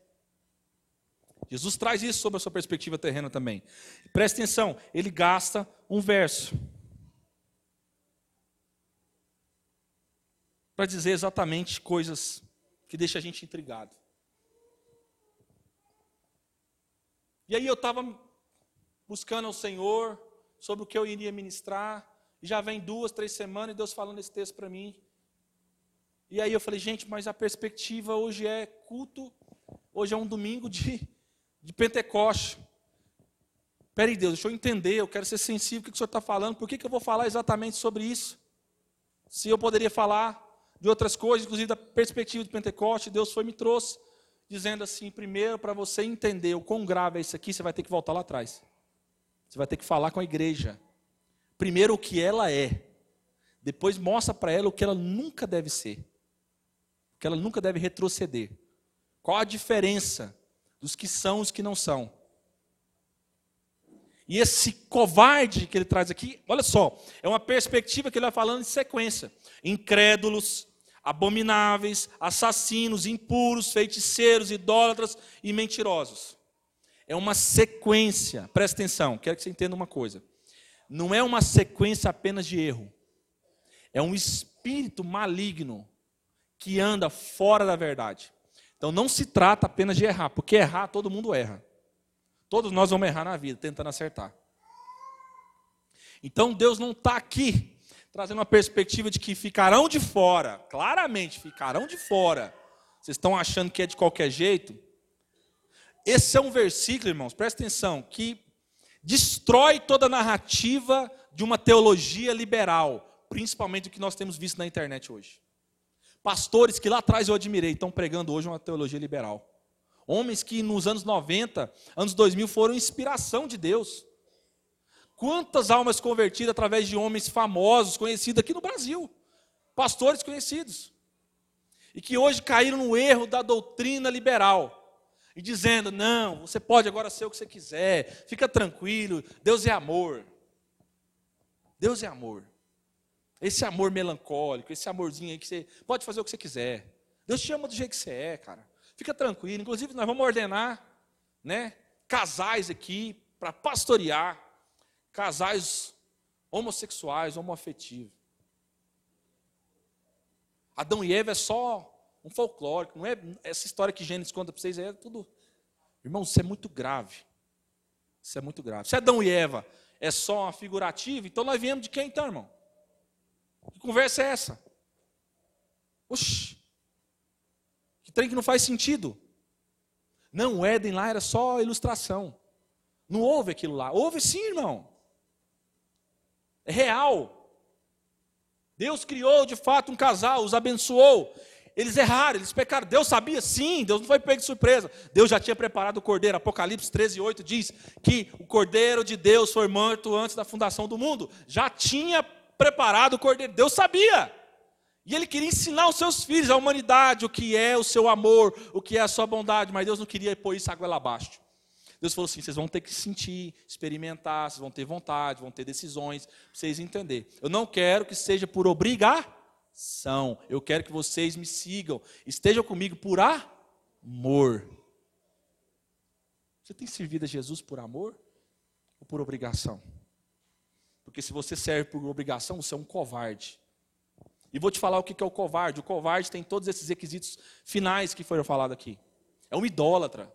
Jesus traz isso sobre a sua perspectiva terrena também. Preste atenção, ele gasta um verso para dizer exatamente coisas que deixam a gente intrigado. E aí eu estava buscando ao Senhor sobre o que eu iria ministrar, e já vem duas, três semanas e Deus falando esse texto para mim. E aí eu falei, gente, mas a perspectiva hoje é culto, hoje é um domingo de, de Pentecoste. Peraí, Deus, deixa eu entender, eu quero ser sensível, o que o Senhor está falando, por que, que eu vou falar exatamente sobre isso? Se eu poderia falar de outras coisas, inclusive da perspectiva de Pentecoste, Deus foi me trouxe, dizendo assim: primeiro, para você entender o quão grave é isso aqui, você vai ter que voltar lá atrás. Você vai ter que falar com a igreja. Primeiro, o que ela é. Depois, mostra para ela o que ela nunca deve ser que ela nunca deve retroceder. Qual a diferença dos que são e os que não são? E esse covarde que ele traz aqui, olha só, é uma perspectiva que ele vai falando em sequência. Incrédulos, abomináveis, assassinos, impuros, feiticeiros, idólatras e mentirosos. É uma sequência, presta atenção, quero que você entenda uma coisa. Não é uma sequência apenas de erro. É um espírito maligno que anda fora da verdade. Então não se trata apenas de errar, porque errar todo mundo erra. Todos nós vamos errar na vida, tentando acertar. Então Deus não está aqui trazendo uma perspectiva de que ficarão de fora, claramente ficarão de fora. Vocês estão achando que é de qualquer jeito? Esse é um versículo, irmãos, presta atenção, que destrói toda a narrativa de uma teologia liberal, principalmente o que nós temos visto na internet hoje. Pastores que lá atrás eu admirei, estão pregando hoje uma teologia liberal. Homens que nos anos 90, anos 2000 foram inspiração de Deus. Quantas almas convertidas através de homens famosos, conhecidos aqui no Brasil. Pastores conhecidos. E que hoje caíram no erro da doutrina liberal. E dizendo: não, você pode agora ser o que você quiser, fica tranquilo, Deus é amor. Deus é amor. Esse amor melancólico, esse amorzinho aí que você pode fazer o que você quiser. Deus te ama do jeito que você é, cara. Fica tranquilo. Inclusive, nós vamos ordenar né, casais aqui para pastorear. Casais homossexuais, homoafetivos. Adão e Eva é só um folclórico, não é essa história que Gênesis conta para vocês, é tudo. Irmão, isso é muito grave. Isso é muito grave. Se Adão e Eva é só uma figurativa, então nós viemos de quem então, irmão? Que conversa é essa? Oxi, que trem que não faz sentido. Não, o Éden lá era só ilustração. Não houve aquilo lá. Houve sim, irmão. É real. Deus criou de fato um casal, os abençoou. Eles erraram, eles pecaram. Deus sabia? Sim, Deus não foi pego de surpresa. Deus já tinha preparado o cordeiro. Apocalipse 13, 8 diz que o cordeiro de Deus foi morto antes da fundação do mundo. Já tinha preparado o cordeiro. Deus sabia. E ele queria ensinar aos seus filhos, à humanidade, o que é o seu amor, o que é a sua bondade, mas Deus não queria pôr isso água lá abaixo. Deus falou assim: vocês vão ter que sentir, experimentar, vocês vão ter vontade, vão ter decisões, para vocês entenderem. Eu não quero que seja por obrigação, eu quero que vocês me sigam, estejam comigo por amor. Você tem servido a Jesus por amor ou por obrigação? Porque se você serve por obrigação, você é um covarde. E vou te falar o que é o covarde. O covarde tem todos esses requisitos finais que foram falados aqui. É um idólatra.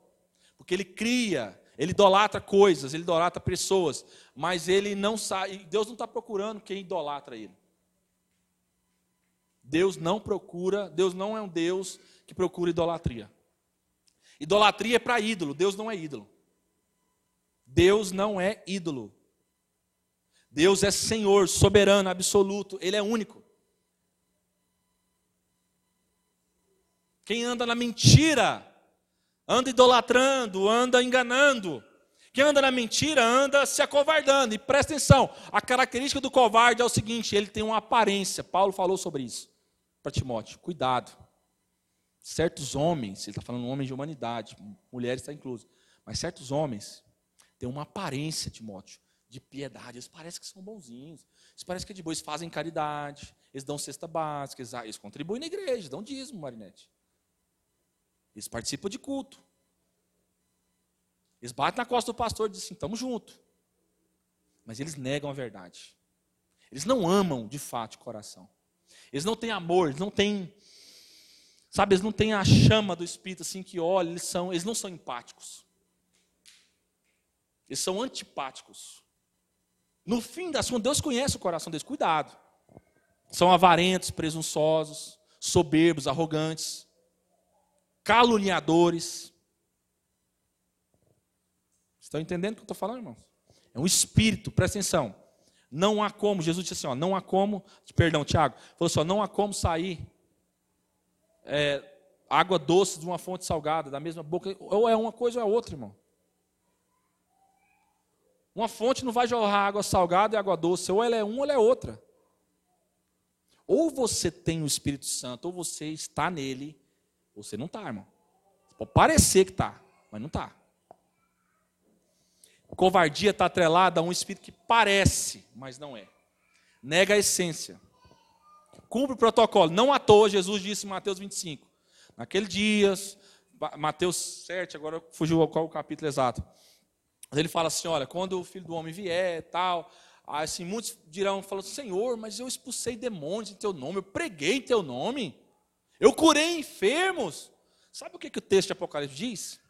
Porque ele cria, ele idolatra coisas, ele idolatra pessoas, mas ele não sabe. Deus não está procurando quem idolatra ele. Deus não procura, Deus não é um Deus que procura idolatria. Idolatria é para ídolo, Deus não é ídolo. Deus não é ídolo. Deus é Senhor, soberano, absoluto, Ele é único. Quem anda na mentira, anda idolatrando, anda enganando. Quem anda na mentira anda se acovardando. E presta atenção, a característica do covarde é o seguinte: ele tem uma aparência. Paulo falou sobre isso para Timóteo. Cuidado. Certos homens, ele está falando homens de humanidade, mulheres está incluso, mas certos homens têm uma aparência, Timóteo, de piedade. Eles parecem que são bonzinhos. Eles parecem que é de boa, eles fazem caridade, eles dão cesta básica, eles, eles contribuem na igreja, dão dízimo, Marinete. Eles participam de culto. Eles batem na costa do pastor e dizem assim: estamos juntos. Mas eles negam a verdade. Eles não amam de fato de coração. Eles não têm amor, eles não têm. Sabe, eles não têm a chama do Espírito assim que olha, eles, são, eles não são empáticos. Eles são antipáticos. No fim das contas, Deus conhece o coração deles, cuidado. São avarentos, presunçosos, soberbos, arrogantes, caluniadores. Estão entendendo o que eu estou falando, irmãos? É um espírito, presta atenção. Não há como, Jesus disse assim, ó, não há como, perdão, Tiago, falou assim, ó, não há como sair é, água doce de uma fonte salgada, da mesma boca, ou é uma coisa ou é outra, irmão. Uma fonte não vai jorrar água salgada e água doce, ou ela é uma ou ela é outra. Ou você tem o Espírito Santo, ou você está nele, ou você não está, irmão. Pode parecer que está, mas não está. Covardia está atrelada a um espírito que parece, mas não é. Nega a essência. Cumpre o protocolo. Não à toa, Jesus disse em Mateus 25. Naquele dia, Mateus 7, agora fugiu qual o capítulo exato. Mas ele fala assim: olha, quando o filho do homem vier, tal. Assim, muitos dirão, falam, Senhor, mas eu expulsei demônios em teu nome, eu preguei em teu nome, eu curei enfermos. Sabe o que, que o texto de Apocalipse diz?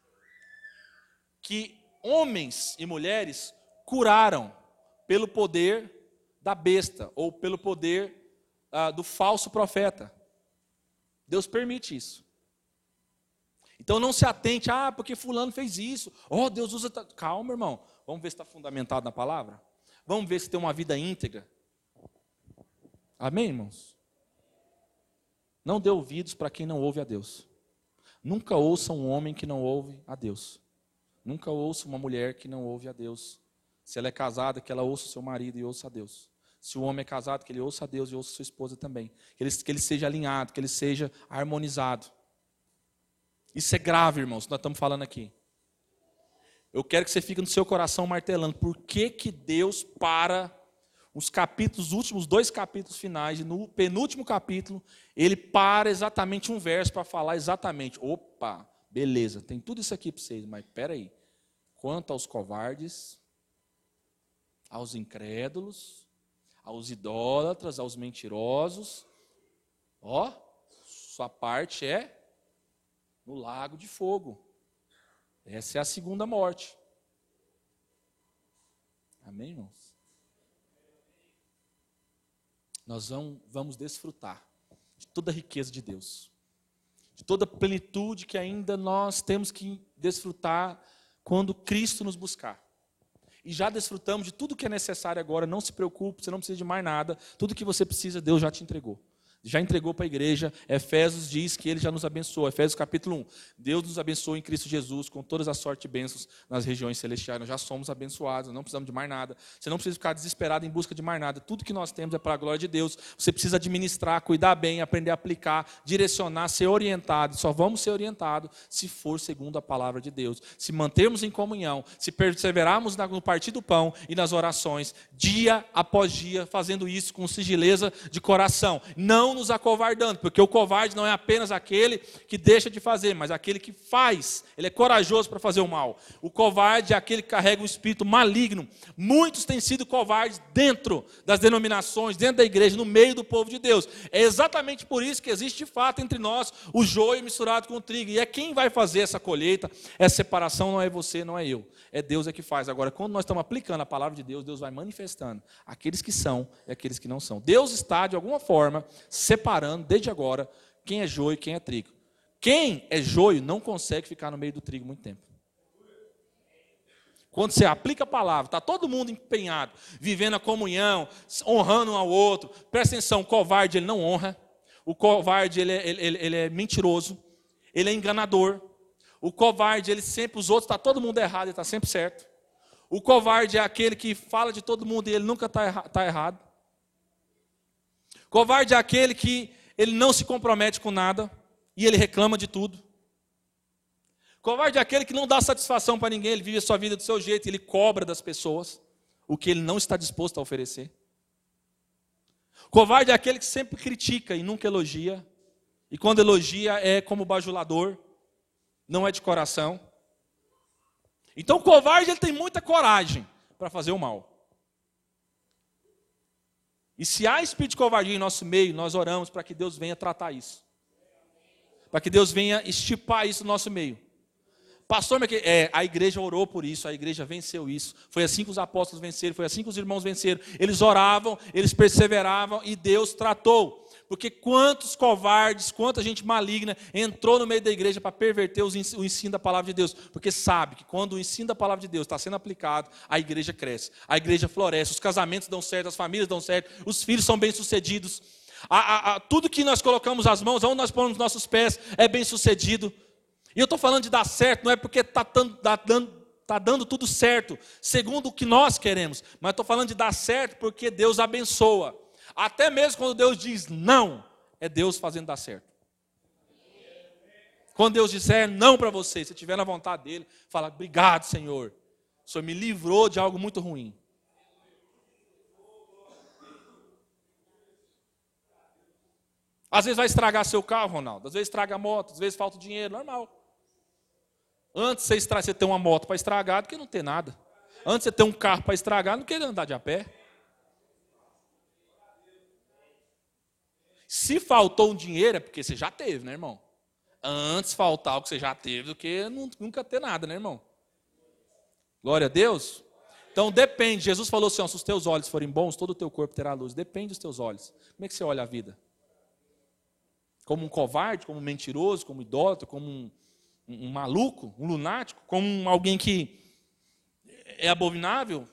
Que homens e mulheres curaram pelo poder da besta ou pelo poder ah, do falso profeta. Deus permite isso. Então não se atente, ah, porque fulano fez isso. Oh, Deus usa. Calma, irmão. Vamos ver se está fundamentado na palavra. Vamos ver se tem uma vida íntegra. Amém, irmãos? Não dê ouvidos para quem não ouve a Deus. Nunca ouça um homem que não ouve a Deus. Nunca ouça uma mulher que não ouve a Deus. Se ela é casada, que ela ouça o seu marido e ouça a Deus. Se o homem é casado, que ele ouça a Deus e ouça a sua esposa também. Que ele, que ele seja alinhado, que ele seja harmonizado. Isso é grave, irmãos, nós estamos falando aqui. Eu quero que você fique no seu coração martelando. Por que, que Deus para os capítulos, os últimos dois capítulos finais, e no penúltimo capítulo, ele para exatamente um verso para falar exatamente. Opa, Beleza, tem tudo isso aqui para vocês, mas espera aí. Quanto aos covardes, aos incrédulos, aos idólatras, aos mentirosos, ó, sua parte é no lago de fogo. Essa é a segunda morte. Amém, irmãos? Nós vamos, vamos desfrutar de toda a riqueza de Deus de toda a plenitude que ainda nós temos que desfrutar quando Cristo nos buscar. E já desfrutamos de tudo que é necessário agora, não se preocupe, você não precisa de mais nada, tudo que você precisa, Deus já te entregou já entregou para a igreja. Efésios diz que ele já nos abençoou. Efésios capítulo 1. Deus nos abençoou em Cristo Jesus com todas as sorte e bênçãos nas regiões celestiais. Nós já somos abençoados, não precisamos de mais nada. Você não precisa ficar desesperado em busca de mais nada. Tudo que nós temos é para a glória de Deus. Você precisa administrar, cuidar bem, aprender a aplicar, direcionar, ser orientado. Só vamos ser orientados se for segundo a palavra de Deus. Se mantermos em comunhão, se perseverarmos no partir do pão e nas orações, dia após dia, fazendo isso com sigileza de coração. Não nos acovardando, porque o covarde não é apenas aquele que deixa de fazer, mas aquele que faz. Ele é corajoso para fazer o mal. O covarde é aquele que carrega um espírito maligno. Muitos têm sido covardes dentro das denominações, dentro da igreja, no meio do povo de Deus. É exatamente por isso que existe de fato entre nós o joio misturado com o trigo. E é quem vai fazer essa colheita, essa separação não é você, não é eu. É Deus é que faz. Agora, quando nós estamos aplicando a palavra de Deus, Deus vai manifestando aqueles que são e aqueles que não são. Deus está, de alguma forma, separando desde agora quem é joio e quem é trigo. Quem é joio não consegue ficar no meio do trigo muito tempo. Quando você aplica a palavra, está todo mundo empenhado, vivendo a comunhão, honrando um ao outro. Presta atenção, o covarde ele não honra. O covarde ele é, ele, ele é mentiroso, ele é enganador. O covarde, ele sempre, os outros, está todo mundo errado, ele está sempre certo. O covarde é aquele que fala de todo mundo e ele nunca está erra tá errado. Covarde é aquele que ele não se compromete com nada e ele reclama de tudo. Covarde é aquele que não dá satisfação para ninguém, ele vive a sua vida do seu jeito, ele cobra das pessoas o que ele não está disposto a oferecer. Covarde é aquele que sempre critica e nunca elogia. E quando elogia é como bajulador, não é de coração. Então o covarde ele tem muita coragem para fazer o mal. E se há espírito de covardia em nosso meio, nós oramos para que Deus venha tratar isso. Para que Deus venha estipar isso no nosso meio. Pastor, é, a igreja orou por isso, a igreja venceu isso. Foi assim que os apóstolos venceram, foi assim que os irmãos venceram. Eles oravam, eles perseveravam e Deus tratou. Porque quantos covardes, quanta gente maligna entrou no meio da igreja para perverter o ensino da palavra de Deus. Porque sabe que quando o ensino da palavra de Deus está sendo aplicado, a igreja cresce, a igreja floresce, os casamentos dão certo, as famílias dão certo, os filhos são bem-sucedidos. tudo que nós colocamos as mãos, aonde nós pomos nossos pés, é bem-sucedido. E eu estou falando de dar certo, não é porque está tá dando, tá dando tudo certo, segundo o que nós queremos, mas estou falando de dar certo porque Deus abençoa. Até mesmo quando Deus diz não, é Deus fazendo dar certo. Quando Deus disser não para você, se estiver na vontade dele, fala: Obrigado, Senhor. O Senhor me livrou de algo muito ruim. Às vezes vai estragar seu carro, Ronaldo. Às vezes estraga a moto, às vezes falta dinheiro, normal. Antes você, estra... você ter uma moto para estragar do que não ter nada. Antes você ter um carro para estragar, não querer andar de a pé. Se faltou um dinheiro, é porque você já teve, né, irmão? Antes faltar o que você já teve do que nunca ter nada, né, irmão? Glória a Deus. Então depende. Jesus falou assim: ó, se os teus olhos forem bons, todo o teu corpo terá luz. Depende dos teus olhos. Como é que você olha a vida? Como um covarde, como um mentiroso, como um idólatra, como um, um, um maluco, um lunático, como um, alguém que é abominável?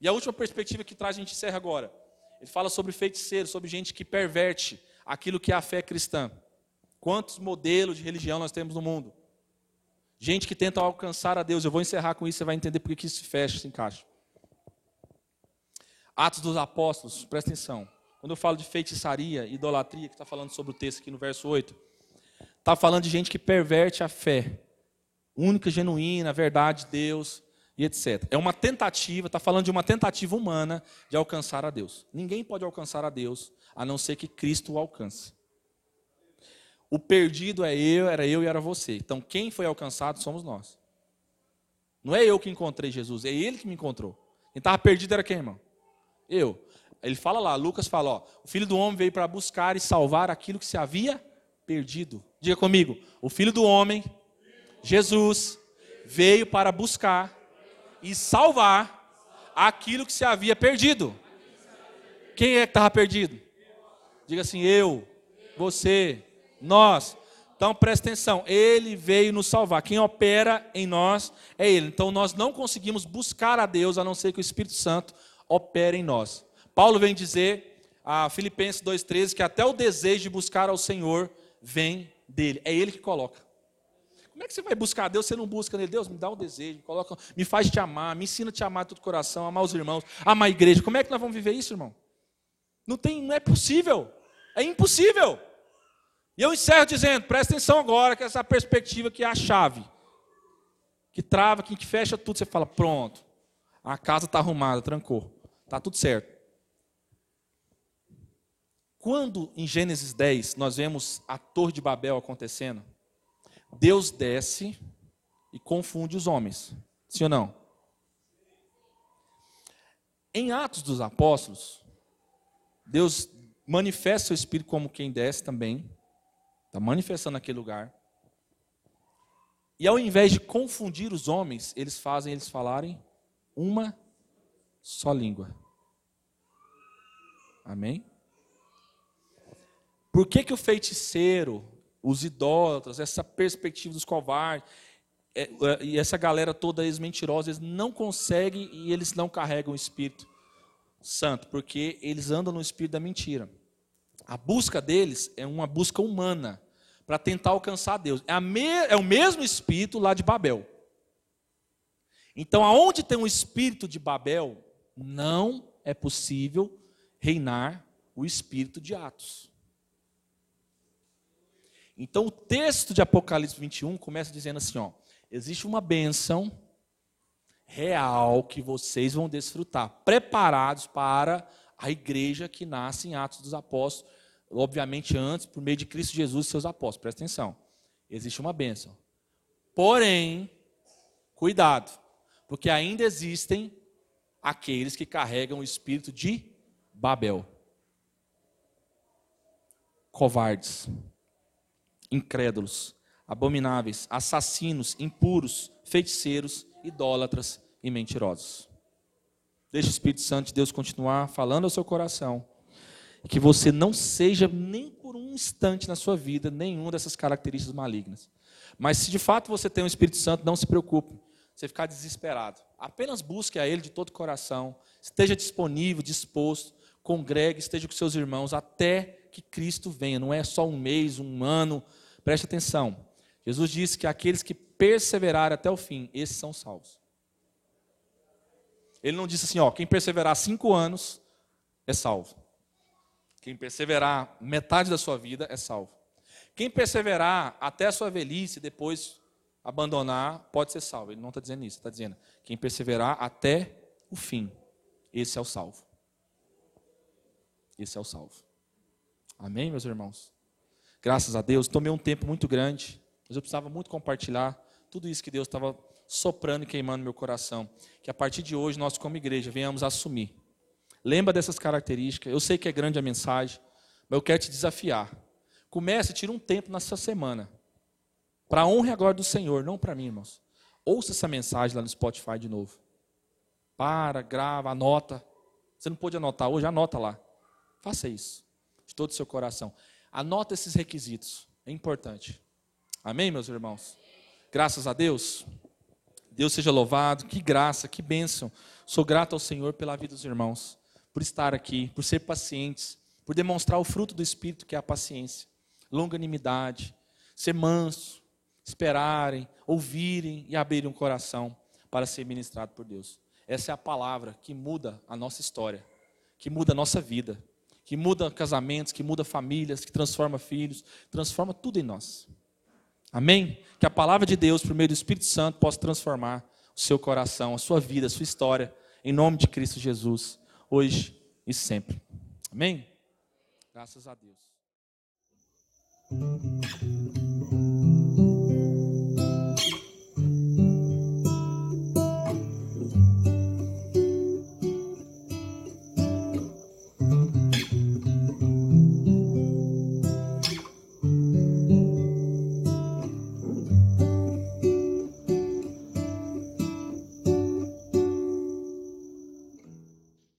E a última perspectiva que traz a gente encerra agora. Ele fala sobre feiticeiro, sobre gente que perverte aquilo que é a fé cristã. Quantos modelos de religião nós temos no mundo? Gente que tenta alcançar a Deus. Eu vou encerrar com isso, você vai entender por que isso se fecha, se encaixa. Atos dos Apóstolos, presta atenção. Quando eu falo de feitiçaria, idolatria, que está falando sobre o texto aqui no verso 8, está falando de gente que perverte a fé. Única, genuína, verdade de Deus e etc. É uma tentativa, está falando de uma tentativa humana de alcançar a Deus. Ninguém pode alcançar a Deus a não ser que Cristo o alcance. O perdido é eu, era eu e era você. Então quem foi alcançado somos nós. Não é eu que encontrei Jesus, é ele que me encontrou. Quem estava perdido era quem, irmão? Eu. Ele fala lá, Lucas fala, ó, o filho do homem veio para buscar e salvar aquilo que se havia perdido. Diga comigo, o filho do homem, Jesus, veio para buscar e salvar aquilo que se havia perdido. Quem é que estava perdido? Diga assim: eu, você, nós. Então presta atenção, ele veio nos salvar. Quem opera em nós é ele. Então nós não conseguimos buscar a Deus a não ser que o Espírito Santo opere em nós. Paulo vem dizer a Filipenses 2,13 que até o desejo de buscar ao Senhor vem dele. É ele que coloca. Como é que você vai buscar a Deus? Você não busca nele. Deus, me dá um desejo, me, coloca, me faz te amar, me ensina a te amar de todo coração, amar os irmãos, amar a igreja. Como é que nós vamos viver isso, irmão? Não, tem, não é possível. É impossível. E eu encerro dizendo, presta atenção agora, que essa perspectiva que é a chave. Que trava, que fecha tudo, você fala, pronto. A casa está arrumada, trancou. Está tudo certo. Quando em Gênesis 10 nós vemos a Torre de Babel acontecendo, Deus desce e confunde os homens. Sim ou não? Em Atos dos Apóstolos, Deus manifesta seu espírito como quem desce também. Está manifestando naquele lugar. E ao invés de confundir os homens, eles fazem eles falarem uma só língua. Amém? Por que, que o feiticeiro, os idólatras, essa perspectiva dos covardes, é, é, e essa galera toda eles mentirosa, eles não conseguem e eles não carregam o Espírito Santo, porque eles andam no espírito da mentira. A busca deles é uma busca humana para tentar alcançar Deus. É, me, é o mesmo espírito lá de Babel. Então, aonde tem um espírito de Babel, não é possível reinar o espírito de Atos. Então, o texto de Apocalipse 21 começa dizendo assim: ó, existe uma bênção real que vocês vão desfrutar, preparados para a igreja que nasce em Atos dos Apóstolos, obviamente antes, por meio de Cristo Jesus e seus apóstolos. Presta atenção. Existe uma bênção. Porém, cuidado, porque ainda existem aqueles que carregam o espírito de Babel. Covardes, incrédulos, abomináveis, assassinos, impuros, feiticeiros, idólatras e mentirosos. Deixe o Espírito Santo de Deus continuar falando ao seu coração. Que você não seja nem por um instante na sua vida nenhuma dessas características malignas. Mas se de fato você tem o Espírito Santo, não se preocupe. Você ficar desesperado. Apenas busque a Ele de todo o coração. Esteja disponível, disposto. Congregue, esteja com seus irmãos até que Cristo venha. Não é só um mês, um ano. Preste atenção. Jesus disse que aqueles que perseverarem até o fim, esses são salvos. Ele não disse assim, ó, quem perseverar cinco anos é salvo. Quem perseverar metade da sua vida é salvo. Quem perseverar até a sua velhice e depois abandonar, pode ser salvo. Ele não está dizendo isso, está dizendo quem perseverar até o fim, esse é o salvo. Esse é o salvo. Amém, meus irmãos? Graças a Deus, tomei um tempo muito grande, mas eu precisava muito compartilhar tudo isso que Deus estava soprando e queimando meu coração. Que a partir de hoje, nós, como igreja, venhamos assumir. Lembra dessas características. Eu sei que é grande a mensagem, mas eu quero te desafiar. Comece, tira um tempo nessa semana. Para a honra e a glória do Senhor, não para mim, irmãos. Ouça essa mensagem lá no Spotify de novo. Para, grava, anota. Você não pode anotar hoje, anota lá. Faça isso. De todo o seu coração. Anota esses requisitos. É importante. Amém, meus irmãos? Graças a Deus. Deus seja louvado, que graça, que bênção. Sou grato ao Senhor pela vida dos irmãos, por estar aqui, por ser pacientes, por demonstrar o fruto do Espírito, que é a paciência, longanimidade, ser manso, esperarem, ouvirem e abrirem um coração para ser ministrado por Deus. Essa é a palavra que muda a nossa história, que muda a nossa vida, que muda casamentos, que muda famílias, que transforma filhos, transforma tudo em nós. Amém? Que a palavra de Deus, por meio do Espírito Santo, possa transformar o seu coração, a sua vida, a sua história, em nome de Cristo Jesus, hoje e sempre. Amém? Graças a Deus.